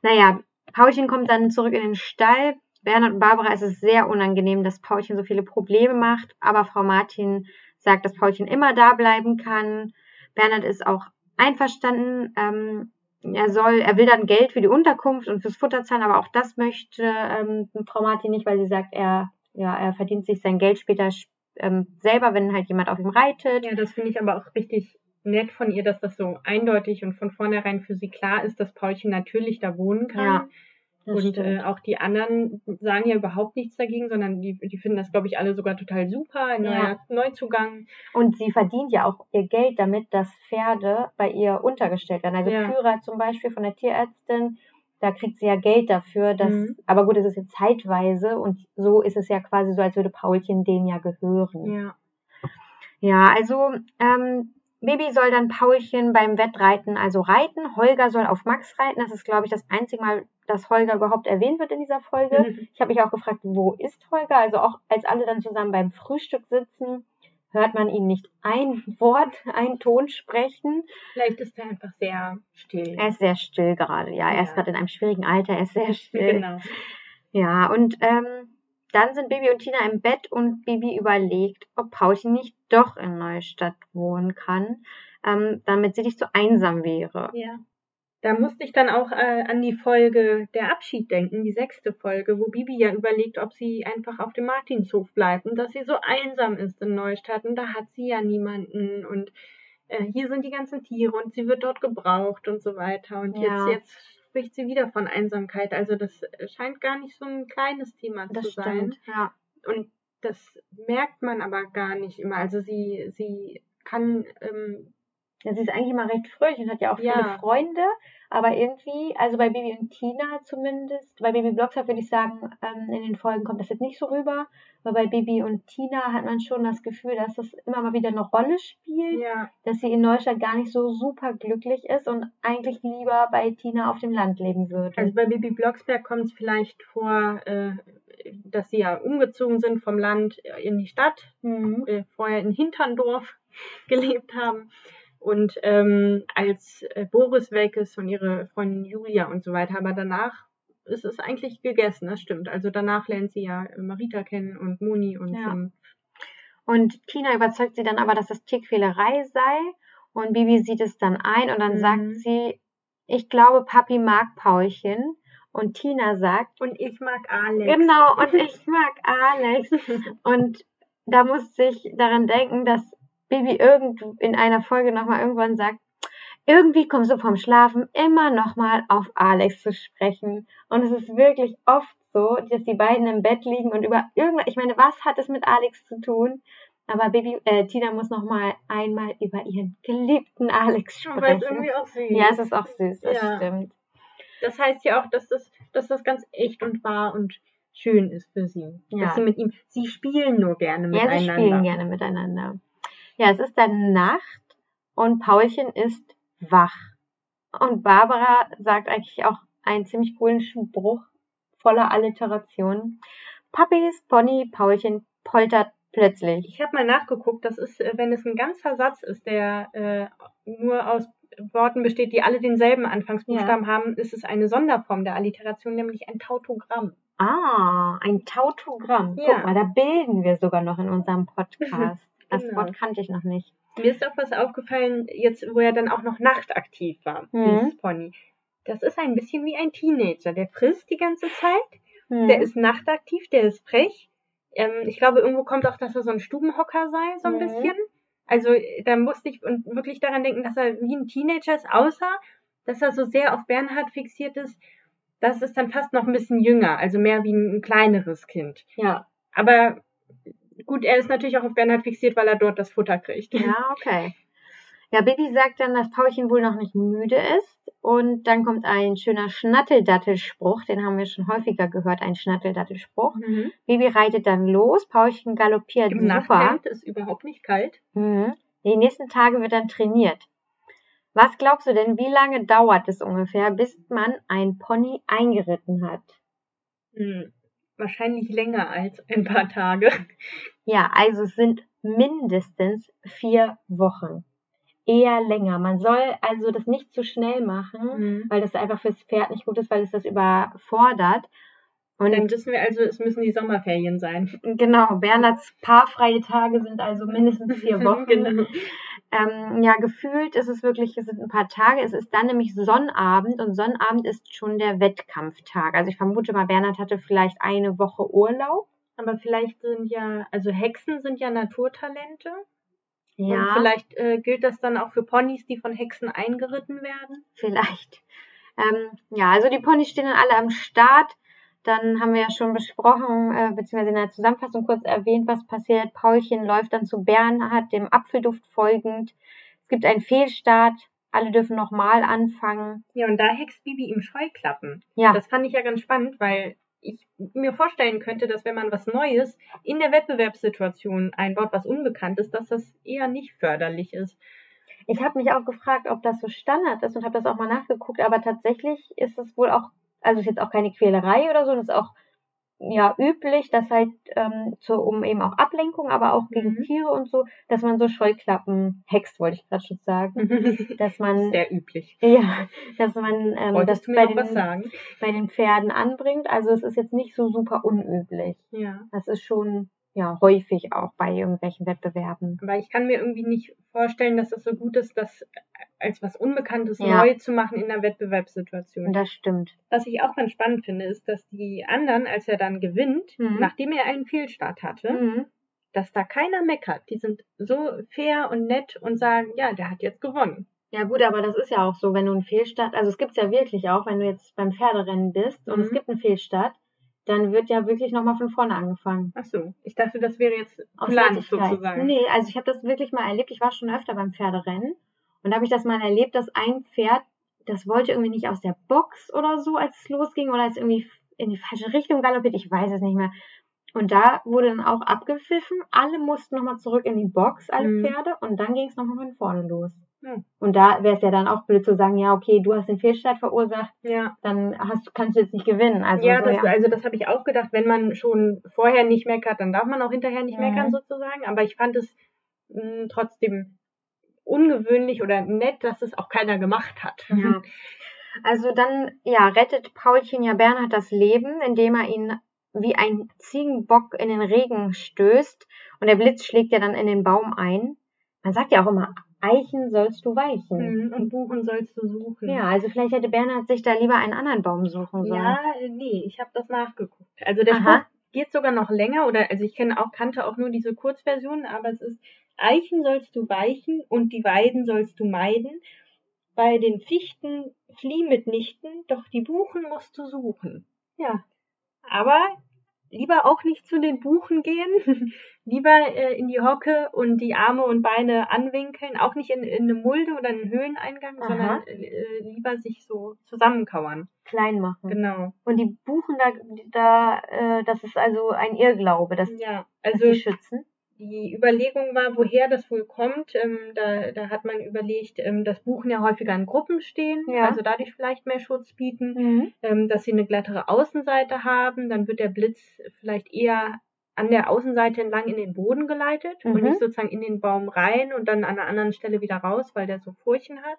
Naja, Paulchen kommt dann zurück in den Stall. Bernhard und Barbara ist es sehr unangenehm, dass Paulchen so viele Probleme macht, aber Frau Martin sagt, dass Paulchen immer da bleiben kann. Bernhard ist auch einverstanden. Ähm, er soll, er will dann Geld für die Unterkunft und fürs Futter zahlen, aber auch das möchte ähm, Frau Martin nicht, weil sie sagt, er, ja, er verdient sich sein Geld später ähm, selber, wenn halt jemand auf ihm reitet. ja, das finde ich aber auch richtig nett von ihr, dass das so eindeutig und von vornherein für sie klar ist, dass Paulchen natürlich da wohnen kann. Ja, Das Und stimmt. äh, auch die anderen sagen ja überhaupt nichts dagegen, sondern die, die finden das, glaube ich, alle sogar total super. Ein Ja. neuer Neuzugang. Und sie verdient ja auch ihr Geld damit, dass Pferde bei ihr untergestellt werden. Also Ja. Kyra zum Beispiel von der Tierärztin, da kriegt sie ja Geld dafür. Dass, Mhm. Aber gut, es ist jetzt zeitweise und so ist es ja quasi so, als würde Paulchen denen ja gehören. Ja. Ja, also ähm, Baby soll dann Paulchen beim Wettreiten also reiten. Holger soll auf Max reiten. Das ist, glaube ich, das einzige Mal, dass Holger überhaupt erwähnt wird in dieser Folge. Mhm. Ich habe mich auch gefragt, wo ist Holger? Also auch als alle dann zusammen beim Frühstück sitzen, hört man ihn nicht ein Wort, ein Ton sprechen. Vielleicht ist er einfach sehr still. Er ist sehr still gerade. Ja, er ist Ja. gerade in einem schwierigen Alter. Er ist sehr still. Genau. Ja, und ähm, dann sind Bibi und Tina im Bett und Bibi überlegt, ob Paulchen nicht doch in Neustadt wohnen kann, ähm, damit sie nicht so einsam wäre. Ja. Da musste ich dann auch äh, an die Folge Der Abschied denken, die sechste Folge, wo Bibi ja überlegt, ob sie einfach auf dem Martinshof bleibt und dass sie so einsam ist in Neustadt und da hat sie ja niemanden und äh, hier sind die ganzen Tiere und sie wird dort gebraucht und so weiter und Ja. jetzt, jetzt spricht sie wieder von Einsamkeit. Also das scheint gar nicht so ein kleines Thema Das zu sein. stimmt. Ja. Und das merkt man aber gar nicht immer. Also sie, sie kann ähm, Ja, sie ist eigentlich immer recht fröhlich und hat ja auch Ja. viele Freunde, aber irgendwie, also bei Bibi und Tina zumindest, bei Baby Blocksberg würde ich sagen, ähm, in den Folgen kommt das jetzt nicht so rüber, aber bei Bibi und Tina hat man schon das Gefühl, dass das immer mal wieder eine Rolle spielt, ja, dass sie in Neustadt gar nicht so super glücklich ist und eigentlich lieber bei Tina auf dem Land leben würde. Also bei Bibi Blocksberg kommt es vielleicht vor, äh, dass sie ja umgezogen sind vom Land in die Stadt, mhm. äh, vorher in Hinterndorf gelebt haben. Und ähm, als äh, Boris weg ist und ihre Freundin Julia und so weiter, aber danach ist es eigentlich gegessen, das stimmt. Also danach lernt sie ja äh, Marita kennen und Moni und Ja. ähm, Und Tina überzeugt sie dann aber, dass das Tierquälerei sei. Und Bibi sieht es dann ein und dann Mhm. sagt sie, ich glaube, Papi mag Paulchen. Und Tina sagt, und ich mag Alex. genau, und ich mag Alex. Und da musste ich daran denken, dass Bibi irgend in einer Folge nochmal irgendwann sagt, irgendwie kommst du vom Schlafen immer nochmal auf Alex zu sprechen. Und es ist wirklich oft so, dass die beiden im Bett liegen und über irgendwas, ich meine, was hat es mit Alex zu tun? Aber Baby, äh, Tina muss nochmal einmal über ihren geliebten Alex Aber ist sprechen. irgendwie auch süß. Ja, es ist auch süß, das Ja. stimmt. Das heißt ja auch, dass das, dass das ganz echt und wahr und schön ist für sie. Ja. Dass sie mit ihm, sie spielen nur gerne Ja, miteinander. sie spielen gerne miteinander. Ja, es ist dann Nacht und Paulchen ist wach. Und Barbara sagt eigentlich auch einen ziemlich coolen Spruch voller Alliterationen. Papis Pony Paulchen poltert plötzlich. Ich habe mal nachgeguckt, das ist, äh, wenn es ein ganzer Satz ist, der äh, nur aus Worten besteht, die alle denselben Anfangsbuchstaben haben, ist es eine Sonderform der Alliteration, nämlich ein Tautogramm. Ah, ein Tautogramm. Ja. Guck mal, da bilden wir sogar noch in unserem Podcast. Das Genau. Wort kannte ich noch nicht. Mir ist auch was aufgefallen, jetzt wo er dann auch noch nachtaktiv war, Mhm. dieses Pony. Das ist ein bisschen wie ein Teenager. Der frisst die ganze Zeit, Hm. der ist nachtaktiv, der ist frech. Ähm, ich glaube, irgendwo kommt auch, dass er so ein Stubenhocker sei, so ein Mhm. bisschen. Also da musste ich und wirklich daran denken, dass er wie ein Teenager ist, außer dass er so sehr auf Bernhard fixiert ist. Das ist dann fast noch ein bisschen jünger, also mehr wie ein kleineres Kind. ja. Aber gut, er ist natürlich auch auf Bernhard fixiert, weil er dort das Futter kriegt. Ja, okay. Ja, Bibi sagt dann, dass Paulchen wohl noch nicht müde ist. Und dann kommt ein schöner Schnatteldattelspruch, den haben wir schon häufiger gehört, ein Schnatteldattelspruch. Mhm. Bibi reitet dann los, Paulchen galoppiert Im super. Nachthemd ist überhaupt nicht kalt. Mhm. Die nächsten Tage wird dann trainiert. Was glaubst du denn, wie lange dauert es ungefähr, bis man ein Pony eingeritten hat? Hm, wahrscheinlich länger als ein paar Tage. Ja, also es sind mindestens vier Wochen. Eher länger. Man soll also das nicht zu schnell machen, Mhm. weil das einfach fürs Pferd nicht gut ist, weil es das überfordert. Und Dann wissen wir also, es müssen die Sommerferien sein. genau, Bernhards paarfreie Tage sind also mindestens vier Wochen. genau. Ähm, ja, gefühlt ist es wirklich, es sind ein paar Tage. Es ist dann nämlich Sonnabend und Sonnabend ist schon der Wettkampftag. Also ich vermute mal, Bernhard hatte vielleicht eine Woche Urlaub. Aber vielleicht sind ja, also Hexen sind ja Naturtalente. Und Ja, vielleicht äh, gilt das dann auch für Ponys, die von Hexen eingeritten werden. vielleicht. Ähm, ja, also die Ponys stehen dann alle am Start. Dann haben wir ja schon besprochen, äh, beziehungsweise in der Zusammenfassung kurz erwähnt, was passiert. Paulchen läuft dann zu Bernhard, dem Apfelduft folgend. Es gibt einen Fehlstart. Alle dürfen nochmal anfangen. Ja, und da hext Bibi im Scheuklappen. Ja, Das fand ich ja ganz spannend, weil ich mir vorstellen könnte, dass wenn man was Neues in der Wettbewerbssituation einbaut, was unbekannt ist, dass das eher nicht förderlich ist. Ich habe mich auch gefragt, ob das so Standard ist und habe das auch mal nachgeguckt, aber tatsächlich ist es wohl auch, also ist jetzt auch keine Quälerei oder so, das ist auch ja üblich, dass halt ähm, so um eben auch Ablenkung, aber auch gegen Mhm. Tiere und so, dass man so Scheuklappen hext, wollte ich gerade schon sagen, dass man Sehr üblich. ja, dass man ähm, das Wolltest du bei den, sagen? bei den Pferden anbringt. Also es ist jetzt nicht so super unüblich. Ja. Das ist schon ja häufig auch bei irgendwelchen Wettbewerben. Aber ich kann mir irgendwie nicht vorstellen, dass es so gut ist, das als was Unbekanntes Ja. neu zu machen in einer Wettbewerbssituation. Das stimmt. Was ich auch ganz spannend finde, ist, dass die anderen, als er dann gewinnt, Mhm. nachdem er einen Fehlstart hatte, Mhm. dass da keiner meckert. Die sind so fair und nett und sagen, ja, der hat jetzt gewonnen. Ja gut, aber das ist ja auch so, wenn du einen Fehlstart, also es gibt's ja wirklich auch, wenn du jetzt beim Pferderennen bist und Mhm. es gibt einen Fehlstart, dann wird ja wirklich nochmal von vorne angefangen. Ach so, ich dachte, das wäre jetzt Plan sozusagen. Nee, also ich habe das wirklich mal erlebt. Ich war schon öfter beim Pferderennen und da habe ich das mal erlebt, dass ein Pferd, das wollte irgendwie nicht aus der Box oder so, als es losging oder als irgendwie in die falsche Richtung galoppiert, ich weiß es nicht mehr. Und da wurde dann auch abgepfiffen, alle mussten nochmal zurück in die Box, alle Mhm. Pferde, und dann ging es nochmal von vorne los. Ja. Und da wäre es ja dann auch blöd zu sagen, ja, okay, du hast den Fehlstart verursacht, Ja, dann hast, kannst du jetzt nicht gewinnen. Also, ja, so, das, ja. also das habe ich auch gedacht, wenn man schon vorher nicht meckert, dann darf man auch hinterher nicht Mhm. meckern sozusagen. Aber ich fand es mh, trotzdem ungewöhnlich oder nett, dass es auch keiner gemacht hat. Ja. Also dann, ja, rettet Paulchen ja Bernhard das Leben, indem er ihn wie ein Ziegenbock in den Regen stößt und der Blitz schlägt ja dann in den Baum ein. Man sagt ja auch immer, Eichen sollst du weichen. Mhm, Und Buchen sollst du suchen. Ja, also vielleicht hätte Bernhard sich da lieber einen anderen Baum suchen sollen. Ja, äh, nee, ich habe das nachgeguckt. Also der Aha. Spruch geht sogar noch länger oder also ich kenne auch kannte auch nur diese Kurzversion, aber es ist Eichen sollst du weichen und die Weiden sollst du meiden. Bei den Fichten flieh mitnichten, doch die Buchen musst du suchen. Ja, aber lieber auch nicht zu den Buchen gehen, lieber äh, in die Hocke und die Arme und Beine anwinkeln, auch nicht in, in eine Mulde oder einen Höhleneingang, Aha. sondern äh, lieber sich so zusammenkauern. Klein machen. Genau. Und die Buchen da, da äh, das ist also ein Irrglaube, dass, Ja, dass also die schützen. Die Überlegung war, woher das wohl kommt. Ähm, da, da hat man überlegt, ähm, dass Buchen ja häufiger in Gruppen stehen, Ja. also dadurch vielleicht mehr Schutz bieten, Mhm. ähm, dass sie eine glattere Außenseite haben, dann wird der Blitz vielleicht eher an der Außenseite entlang in den Boden geleitet Mhm. und nicht sozusagen in den Baum rein und dann an einer anderen Stelle wieder raus, weil der so Furchen hat.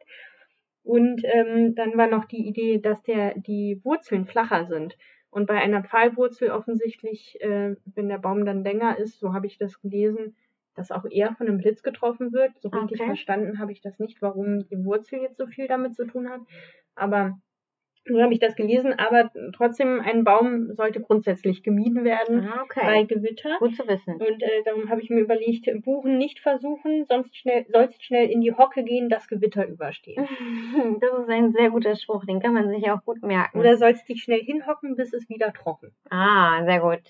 Und ähm, dann war noch die Idee, dass der die Wurzeln flacher sind. Und bei einer Pfahlwurzel offensichtlich, äh, wenn der Baum dann länger ist, so habe ich das gelesen, dass auch eher von einem Blitz getroffen wird. So richtig Okay. verstanden habe ich das nicht, warum die Wurzel jetzt so viel damit zu tun hat. Aber so habe ich das gelesen. Aber trotzdem, ein Baum sollte grundsätzlich gemieden werden Ah, bei okay. Gewitter. Gut zu wissen. Und äh, darum habe ich mir überlegt, Buchen nicht versuchen, sonst schnell, sollst schnell in die Hocke gehen, das Gewitter überstehen. Das ist ein sehr guter Spruch, den kann man sich auch gut merken. Oder sollst dich schnell hinhocken, bis es wieder trocken. ah, sehr gut.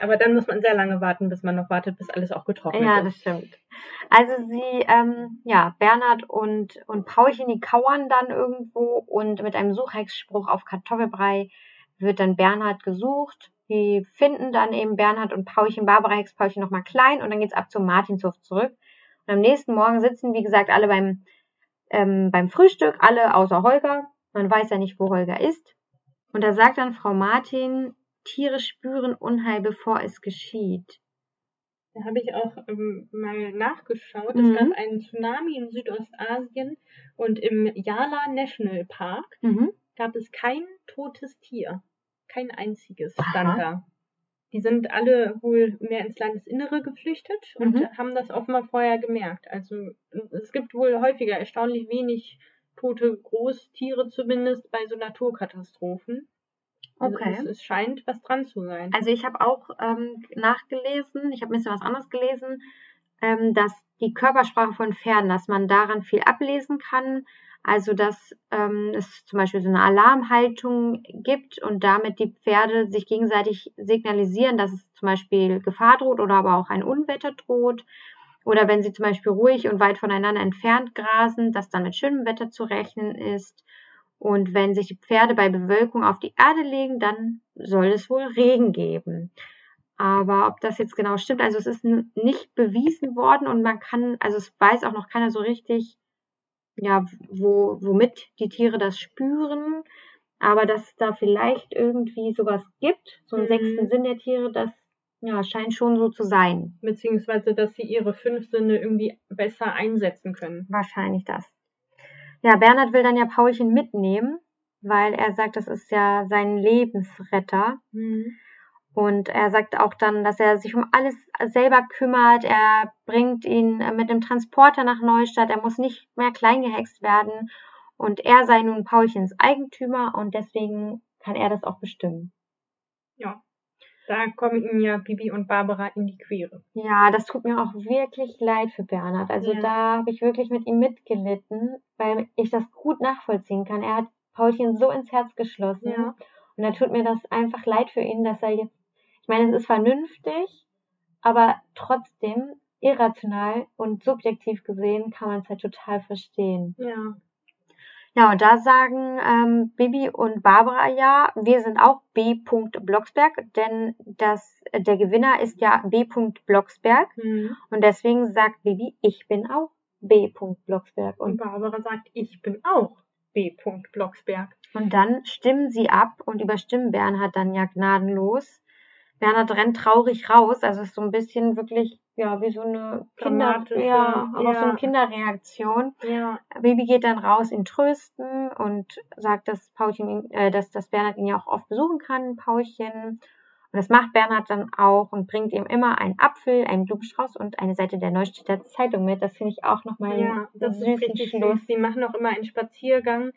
Aber dann muss man sehr lange warten, bis man noch wartet, bis alles auch getrocknet Ja, ist. das stimmt. Also sie, ähm, ja, Bernhard und, und Paulchen, die kauern dann irgendwo und mit einem Suchhexspruch auf Kartoffelbrei wird dann Bernhard gesucht. Die finden dann eben Bernhard und Paulchen, Barbara Hex Paulchen nochmal klein und dann geht's ab zum Martinshof zurück. Und am nächsten Morgen sitzen, wie gesagt, alle beim, ähm, beim Frühstück, alle außer Holger. Man weiß ja nicht, wo Holger ist. Und da sagt dann Frau Martin, Tiere spüren Unheil, bevor es geschieht. Da habe ich auch ähm, mal nachgeschaut. Mhm. Es gab einen Tsunami in Südostasien und im Yala National Park Mhm. gab es kein totes Tier. Kein einziges Aha. stand da. Die sind alle wohl mehr ins Landesinnere geflüchtet und Mhm. haben das offenbar vorher gemerkt. Also es gibt wohl häufiger erstaunlich wenig tote Großtiere zumindest bei so Naturkatastrophen. Also Okay. es, es scheint was dran zu sein. Also ich habe auch ähm, nachgelesen, ich habe ein bisschen was anderes gelesen, ähm, dass die Körpersprache von Pferden, dass man daran viel ablesen kann. Also dass ähm, es zum Beispiel so eine Alarmhaltung gibt und damit die Pferde sich gegenseitig signalisieren, dass es zum Beispiel Gefahr droht oder aber auch ein Unwetter droht. Oder wenn sie zum Beispiel ruhig und weit voneinander entfernt grasen, dass dann mit schönem Wetter zu rechnen ist. Und wenn sich die Pferde bei Bewölkung auf die Erde legen, dann soll es wohl Regen geben. Aber ob das jetzt genau stimmt, also es ist nicht bewiesen worden und man kann, also es weiß auch noch keiner so richtig, ja, wo, womit die Tiere das spüren. Aber dass es da vielleicht irgendwie sowas gibt, so einen Mhm. sechsten Sinn der Tiere, das ja, scheint schon so zu sein. Beziehungsweise, dass sie ihre fünf Sinne irgendwie besser einsetzen können. Wahrscheinlich das. Ja, Bernhard will dann ja Paulchen mitnehmen, weil er sagt, das ist ja sein Lebensretter. Und er sagt auch dann, dass er sich um alles selber kümmert. Er bringt ihn äh, mit dem Transporter nach Neustadt. Er muss nicht mehr klein gehext werden. Und er sei nun Paulchens Eigentümer und deswegen kann er das auch bestimmen. Ja. Da kommen ja Bibi und Barbara in die Quere. Ja, das tut mir auch wirklich leid für Bernhard. Also Ja. da habe ich wirklich mit ihm mitgelitten, weil ich das gut nachvollziehen kann. Er hat Paulchen so ins Herz geschlossen. Ja. Und da tut mir das einfach leid für ihn, dass er jetzt, ich meine, es ist vernünftig, aber trotzdem irrational und subjektiv gesehen kann man es halt total verstehen. Ja. Ja, und da sagen ähm, Bibi und Barbara ja, wir sind auch B. Blocksberg, denn das, der Gewinner ist ja B. Blocksberg. Mhm. Und deswegen sagt Bibi, ich bin auch B. Blocksberg. Und Und, Barbara sagt, ich bin auch B. Blocksberg. und dann stimmen sie ab und überstimmen Bernhard dann ja gnadenlos. Bernhard rennt traurig raus, also es ist so ein bisschen wirklich, ja, wie so eine Kinder, ja, aber so ja. eine Kinderreaktion. Ja. Baby geht dann raus, ihn trösten und sagt, dass Paulchen, äh, dass, dass Bernhard ihn ja auch oft besuchen kann, Paulchen. Und das macht Bernhard dann auch und bringt ihm immer einen Apfel, einen Blumenstrauß und eine Seite der Neustädter Zeitung mit. Das finde ich auch nochmal Ja, das ist richtig Schluss. süß. Sie machen auch immer einen Spaziergang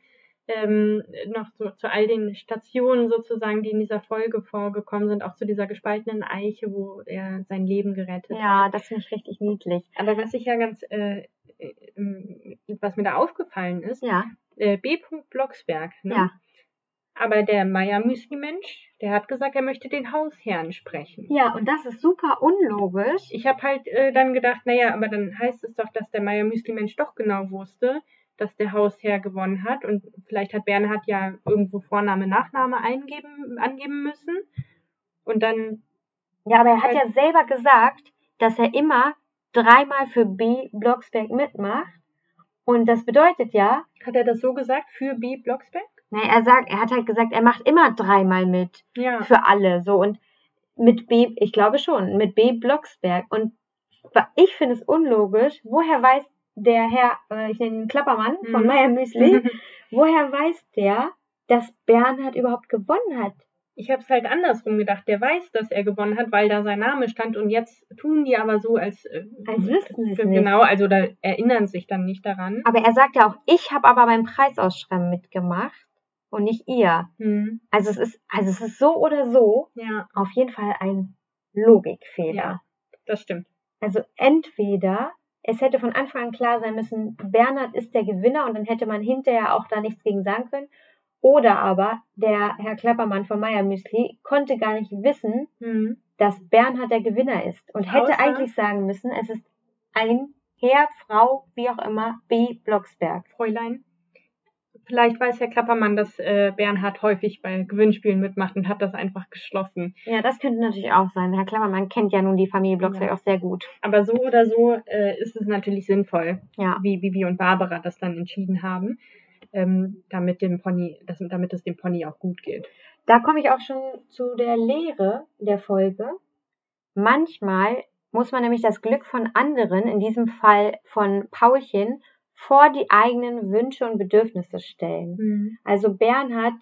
ähm, noch so, zu all den Stationen sozusagen, die in dieser Folge vorgekommen sind, auch zu dieser gespaltenen Eiche, wo er sein Leben gerettet Ja, hat. das finde ich richtig niedlich. Aber was ich ja ganz, äh, äh, was mir da aufgefallen ist, Ja, äh, B. Blocksberg, ne? Ja. Aber der Meier Müsli-Mensch, der hat gesagt, er möchte den Hausherrn sprechen. ja, und das ist super unlogisch. Ich habe halt äh, dann gedacht, naja, aber dann heißt es doch, dass der Meier Müsli-Mensch doch genau wusste, dass der Hausherr gewonnen hat. Und vielleicht hat Bernhard ja irgendwo Vorname, Nachname eingeben, angeben müssen. Und dann, Ja, aber er hat ja selber gesagt, dass er immer dreimal für B. Blocksberg mitmacht. Und das bedeutet ja, hat er das so gesagt für B. Blocksberg? Nee, er sagt, er hat halt gesagt, er macht immer dreimal mit Ja. für alle so und Mit B, ich glaube schon, mit B. Blocksberg. Und ich finde es unlogisch, woher weiß der Herr, äh, ich nenne ihn Klappermann von Mhm. Meier Müsli, woher weiß der, dass Bernhard überhaupt gewonnen hat? Ich habe es halt andersrum gedacht. Der weiß, dass er gewonnen hat, weil da sein Name stand und jetzt tun die aber so, als, äh, Als wüssten sie es Genau, also da erinnern sich dann nicht daran. Aber er sagt ja auch, ich habe aber beim Preisausschreiben mitgemacht und nicht ihr. Hm, Also es ist, also es ist so oder so ja, auf jeden Fall ein Logikfehler. Ja. das stimmt. Also entweder es hätte von Anfang an klar sein müssen, Bernhard ist der Gewinner und dann hätte man hinterher auch da nichts gegen sagen können. Oder aber der Herr Klappermann von Meier Müsli konnte gar nicht wissen, Hm. dass Bernhard der Gewinner ist und hätte Außer- eigentlich sagen müssen, es ist ein Herr, Frau, wie auch immer, B. Blocksberg. Fräulein. Vielleicht weiß Herr Klappermann, dass äh, Bernhard häufig bei Gewinnspielen mitmacht und hat das einfach geschlossen. Ja, das könnte natürlich auch sein. Herr Klappermann kennt ja nun die Familie Blocksberg Ja. auch sehr gut. Aber so oder so äh, ist es natürlich sinnvoll, Ja. wie Bibi und Barbara das dann entschieden haben, ähm, damit dem Pony, das, damit es dem Pony auch gut geht. Da komme ich auch schon zu der Lehre der Folge. Manchmal muss man nämlich das Glück von anderen, in diesem Fall von Paulchen, vor die eigenen Wünsche und Bedürfnisse stellen. Also Bernhard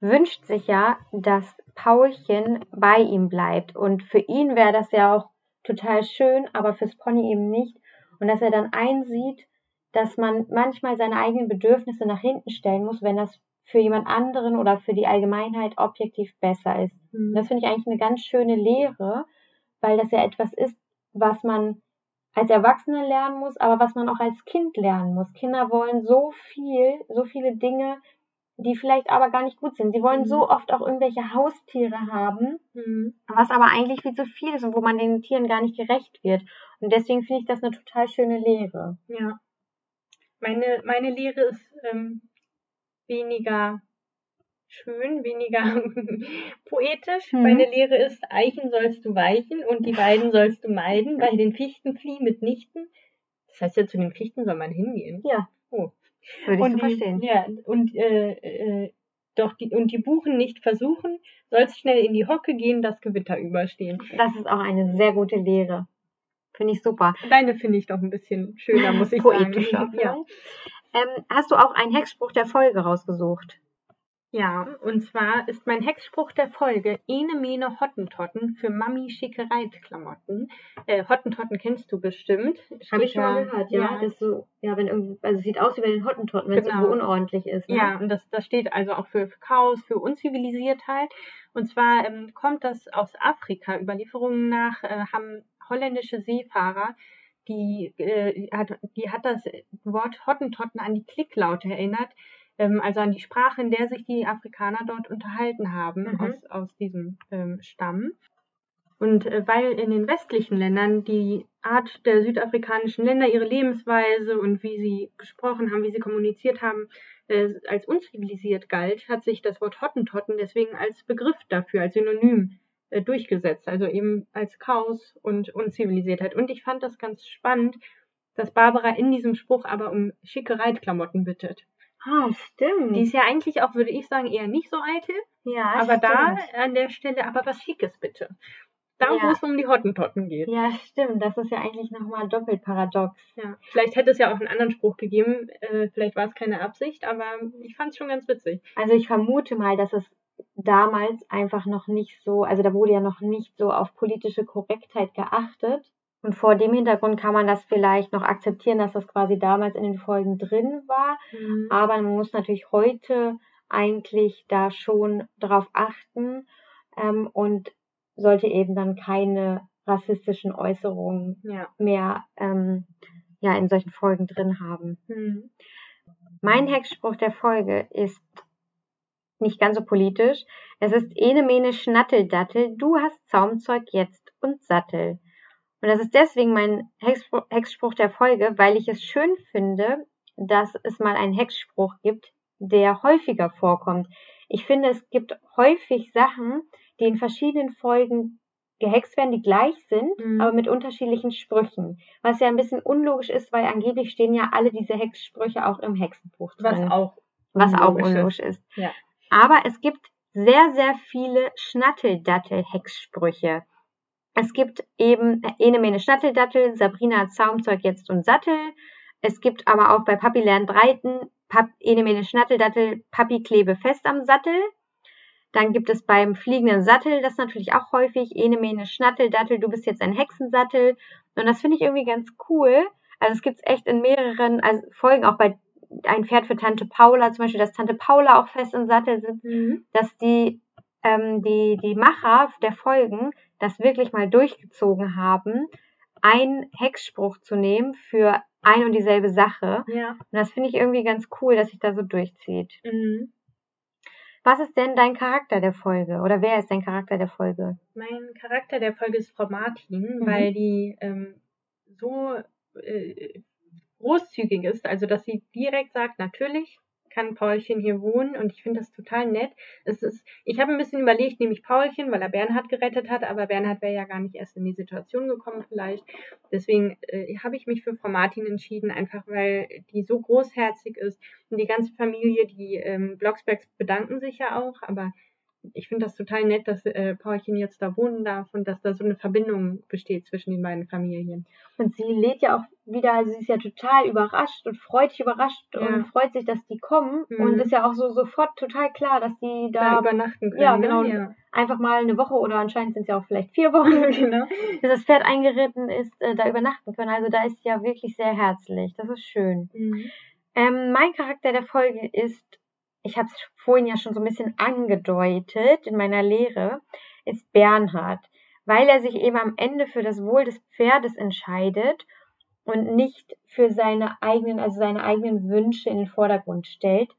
wünscht sich ja, dass Paulchen bei ihm bleibt. Und für ihn wäre das ja auch total schön, aber fürs Pony eben nicht. Und dass er dann einsieht, dass man manchmal seine eigenen Bedürfnisse nach hinten stellen muss, wenn das für jemand anderen oder für die Allgemeinheit objektiv besser ist. Und das finde ich eigentlich eine ganz schöne Lehre, weil das ja etwas ist, was man als Erwachsene lernen muss, aber was man auch als Kind lernen muss. Kinder wollen so viel, so viele Dinge, die vielleicht aber gar nicht gut sind. Sie wollen Mhm. so oft auch irgendwelche Haustiere haben, Mhm. was aber eigentlich viel zu viel ist und wo man den Tieren gar nicht gerecht wird. Und deswegen finde ich das eine total schöne Lehre. Ja. Meine, meine Lehre ist ähm, weniger schön, weniger poetisch. Mhm. Meine Lehre ist, Eichen sollst du weichen und die Weiden sollst du meiden, bei den Fichten flieh mitnichten. Das heißt ja, zu den Fichten soll man hingehen. Ja. Oh. Würde ich und so die, verstehen. Ja, und äh, äh, doch die und die Buchen nicht versuchen, sollst schnell in die Hocke gehen, das Gewitter überstehen. Das ist auch eine sehr gute Lehre. Finde ich super. Deine finde ich doch ein bisschen schöner, muss ich Poetischer. sagen. Ja. Ähm, hast du auch einen Hexspruch der Folge rausgesucht? Ja, und zwar ist mein Hexspruch der Folge Ene mene Hottentotten für Mami schicke Reitklamotten. Äh, Hottentotten kennst du bestimmt. Habe ich schon mal gehört, ja. Das so, ja, wenn irgendwie, also es sieht aus wie bei den Hottentotten, wenn es Genau. irgendwo unordentlich ist. Ne? Ja, und das, das steht also auch für, für Chaos, für Unzivilisiertheit. Und zwar ähm, kommt das aus Afrika. Überlieferungen nach äh, haben holländische Seefahrer, die, äh, hat, die hat das Wort Hottentotten an die Klicklaute erinnert, ähm, also an die Sprache, in der sich die Afrikaner dort unterhalten haben, Mhm. aus, aus diesem ähm, Stamm. Und äh, weil in den westlichen Ländern die Art der südafrikanischen Länder, ihre Lebensweise und wie sie gesprochen haben, wie sie kommuniziert haben, äh, als unzivilisiert galt, hat sich das Wort Hottentotten deswegen als Begriff dafür, als Synonym äh, durchgesetzt. Also eben als Chaos und Unzivilisiertheit. Und ich fand das ganz spannend, dass Barbara in diesem Spruch aber um schicke Reitklamotten bittet. Ah, stimmt. Die ist ja eigentlich auch, würde ich sagen, eher nicht so eitel, ja, aber da stimmt. an der Stelle aber was Schickes bitte. Da, wo Ja. es um die Hottentotten geht. Ja, stimmt. Das ist ja eigentlich nochmal doppelt paradox. Ja, vielleicht hätte es ja auch einen anderen Spruch gegeben. Äh, vielleicht war es keine Absicht, aber ich fand es schon ganz witzig. Also ich vermute mal, dass es damals einfach noch nicht so, also da wurde ja noch nicht so auf politische Korrektheit geachtet. Und vor dem Hintergrund kann man das vielleicht noch akzeptieren, dass das quasi damals in den Folgen drin war. Aber man muss natürlich heute eigentlich da schon drauf achten ähm, und sollte eben dann keine rassistischen Äußerungen Ja. mehr ähm, ja, in solchen Folgen drin haben. Hm. Mein Hexspruch der Folge ist nicht ganz so politisch. Es ist ene mene Schnatteldattel, du hast Zaumzeug jetzt und Sattel. Und das ist deswegen mein Hexspruch, Hexspruch der Folge, weil ich es schön finde, dass es mal einen Hexspruch gibt, der häufiger vorkommt. Ich finde, es gibt häufig Sachen, die in verschiedenen Folgen gehext werden, die gleich sind, Mhm. aber mit unterschiedlichen Sprüchen. Was ja ein bisschen unlogisch ist, weil angeblich stehen ja alle diese Hexsprüche auch im Hexenbuch drin. Was auch was auch unlogisch unlogisch ist. Ja. Aber es gibt sehr, sehr viele Schnatteldattel-Hexsprüche. Es gibt eben Ene Mene Schnatteldattel, Sabrina Zaumzeug jetzt und Sattel. Es gibt aber auch bei Papi lernt reiten, Pap, Ene Mene Schnatteldattel, Papi klebe fest am Sattel. Dann gibt es beim fliegenden Sattel, das natürlich auch häufig, Ene Mene Schnatteldattel, du bist jetzt ein Hexensattel. Und das finde ich irgendwie ganz cool. Also es gibt es echt in mehreren also Folgen, auch bei ein Pferd für Tante Paula, zum Beispiel, dass Tante Paula auch fest im Sattel sitzt, mhm. dass die, ähm, die, die Macher der Folgen das wirklich mal durchgezogen haben, einen Hexspruch zu nehmen für ein und dieselbe Sache. Ja. Und das finde ich irgendwie ganz cool, dass sich da so durchzieht. Mhm. Was ist denn dein Charakter der Folge? Oder wer ist dein Charakter der Folge? Mein Charakter der Folge ist Frau Martin, mhm. weil die ähm, so äh, großzügig ist, also dass sie direkt sagt, natürlich, kann Paulchen hier wohnen und ich finde das total nett. Es ist, ich habe ein bisschen überlegt, nehme ich Paulchen, weil er Bernhard gerettet hat, aber Bernhard wäre ja gar nicht erst in die Situation gekommen vielleicht. Deswegen äh, habe ich mich für Frau Martin entschieden, einfach weil die so großherzig ist und die ganze Familie, die ähm, Blocksbergs bedanken sich ja auch, aber ich finde das total nett, dass äh, Paulchen jetzt da wohnen darf und dass da so eine Verbindung besteht zwischen den beiden Familien. Und sie lädt ja auch wieder, also sie ist ja total überrascht und freudig überrascht ja. und freut sich, dass die kommen mhm. und ist ja auch so sofort total klar, dass die da, da übernachten können. Ja, ne? genau. Ja. Einfach mal eine Woche oder anscheinend sind es ja auch vielleicht vier Wochen, genau. bis das Pferd eingeritten ist, äh, da übernachten können. Also da ist sie ja wirklich sehr herzlich. Das ist schön. Mhm. Ähm, mein Charakter der Folge ist ich habe es vorhin ja schon so ein bisschen angedeutet in meiner Lehre, ist Bernhard, weil er sich eben am Ende für das Wohl des Pferdes entscheidet und nicht für seine eigenen, also seine eigenen Wünsche in den Vordergrund stellt.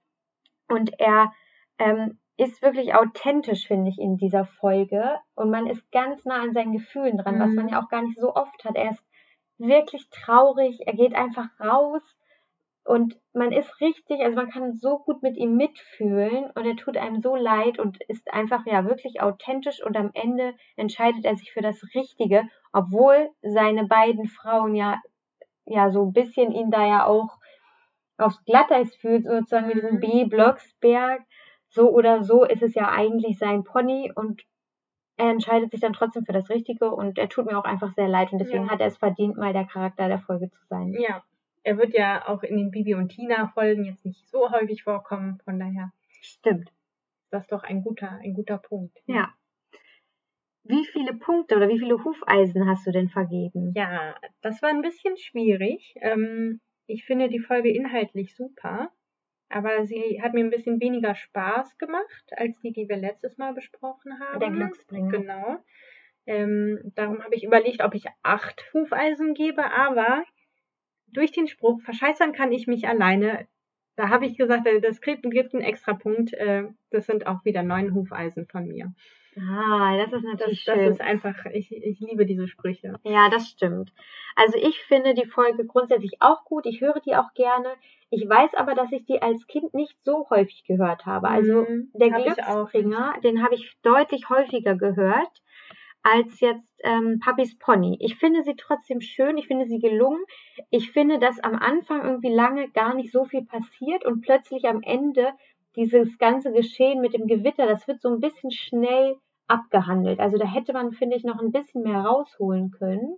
Und er ähm, ist wirklich authentisch, finde ich, in dieser Folge. Und man ist ganz nah an seinen Gefühlen dran, mhm. was man mhm. ja auch gar nicht so oft hat. Er ist wirklich traurig, er geht einfach raus und man ist richtig, also man kann so gut mit ihm mitfühlen und er tut einem so leid und ist einfach ja wirklich authentisch und am Ende entscheidet er sich für das Richtige, obwohl seine beiden Frauen ja, ja so ein bisschen ihn da ja auch aufs Glatteis fühlt, sozusagen mit diesem mhm. B. Blocksberg. So oder so ist es ja eigentlich sein Pony und er entscheidet sich dann trotzdem für das Richtige und er tut mir auch einfach sehr leid und deswegen ja. hat er es verdient, mal der Charakter der Folge zu sein. Ja, er wird ja auch in den Bibi und Tina Folgen jetzt nicht so häufig vorkommen, von daher. Stimmt. Das ist doch ein guter, ein guter Punkt. Ja. Wie viele Punkte oder wie viele Hufeisen hast du denn vergeben? Ja, das war ein bisschen schwierig. Ähm, ich finde die Folge inhaltlich super, aber sie hat mir ein bisschen weniger Spaß gemacht als die, die wir letztes Mal besprochen haben. Der Glücksbringer. Genau. Ähm, darum habe ich überlegt, ob ich acht Hufeisen gebe, aber durch den Spruch, verscheißern kann ich mich alleine, da habe ich gesagt, äh, das gibt, gibt einen extra Punkt. Äh, das sind auch wieder neun Hufeisen von mir. Ah, das ist natürlich das, schön. Das ist einfach, ich, ich liebe diese Sprüche. Ja, das stimmt. Also ich finde die Folge grundsätzlich auch gut. Ich höre die auch gerne. Ich weiß aber, dass ich die als Kind nicht so häufig gehört habe. Also mhm, der Glücksbringer, den habe ich deutlich häufiger gehört als jetzt ähm, Papis Pony. Ich finde sie trotzdem schön, ich finde sie gelungen. Ich finde, dass am Anfang irgendwie lange gar nicht so viel passiert und plötzlich am Ende dieses ganze Geschehen mit dem Gewitter, das wird so ein bisschen schnell abgehandelt. Also da hätte man, finde ich, noch ein bisschen mehr rausholen können.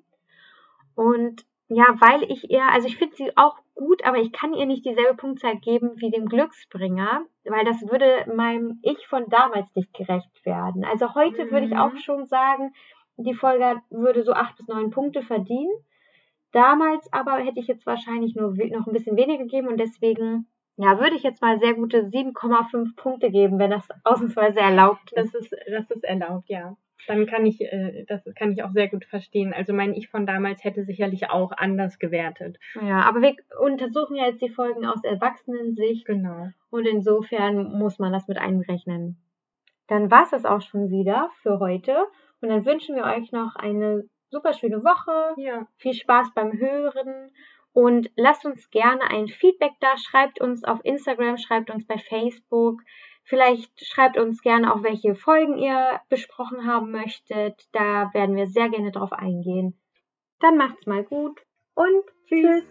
Und ja, weil ich eher, also ich finde sie auch gut, aber ich kann ihr nicht dieselbe Punktzahl geben wie dem Glücksbringer, weil das würde meinem Ich von damals nicht gerecht werden. Also heute mhm. würde ich auch mhm. schon sagen, die Folge würde so acht bis neun Punkte verdienen. Damals aber hätte ich jetzt wahrscheinlich nur noch ein bisschen weniger gegeben und deswegen ja, würde ich jetzt mal sehr gute 7,5 Punkte geben, wenn das ausnahmsweise erlaubt ist. Das ist, das ist erlaubt, ja dann kann ich, äh, das kann ich auch sehr gut verstehen. Also mein Ich von damals hätte sicherlich auch anders gewertet. Ja, aber wir untersuchen ja jetzt die Folgen aus Erwachsenensicht. Genau. Und insofern muss man das mit einberechnen. Dann war es das auch schon wieder für heute. Und dann wünschen wir euch noch eine super schöne Woche. Ja. Viel Spaß beim Hören. Und lasst uns gerne ein Feedback da. Schreibt uns auf Instagram, schreibt uns bei Facebook. Vielleicht schreibt uns gerne auch, welche Folgen ihr besprochen haben möchtet. Da werden wir sehr gerne drauf eingehen. Dann macht's mal gut und tschüss.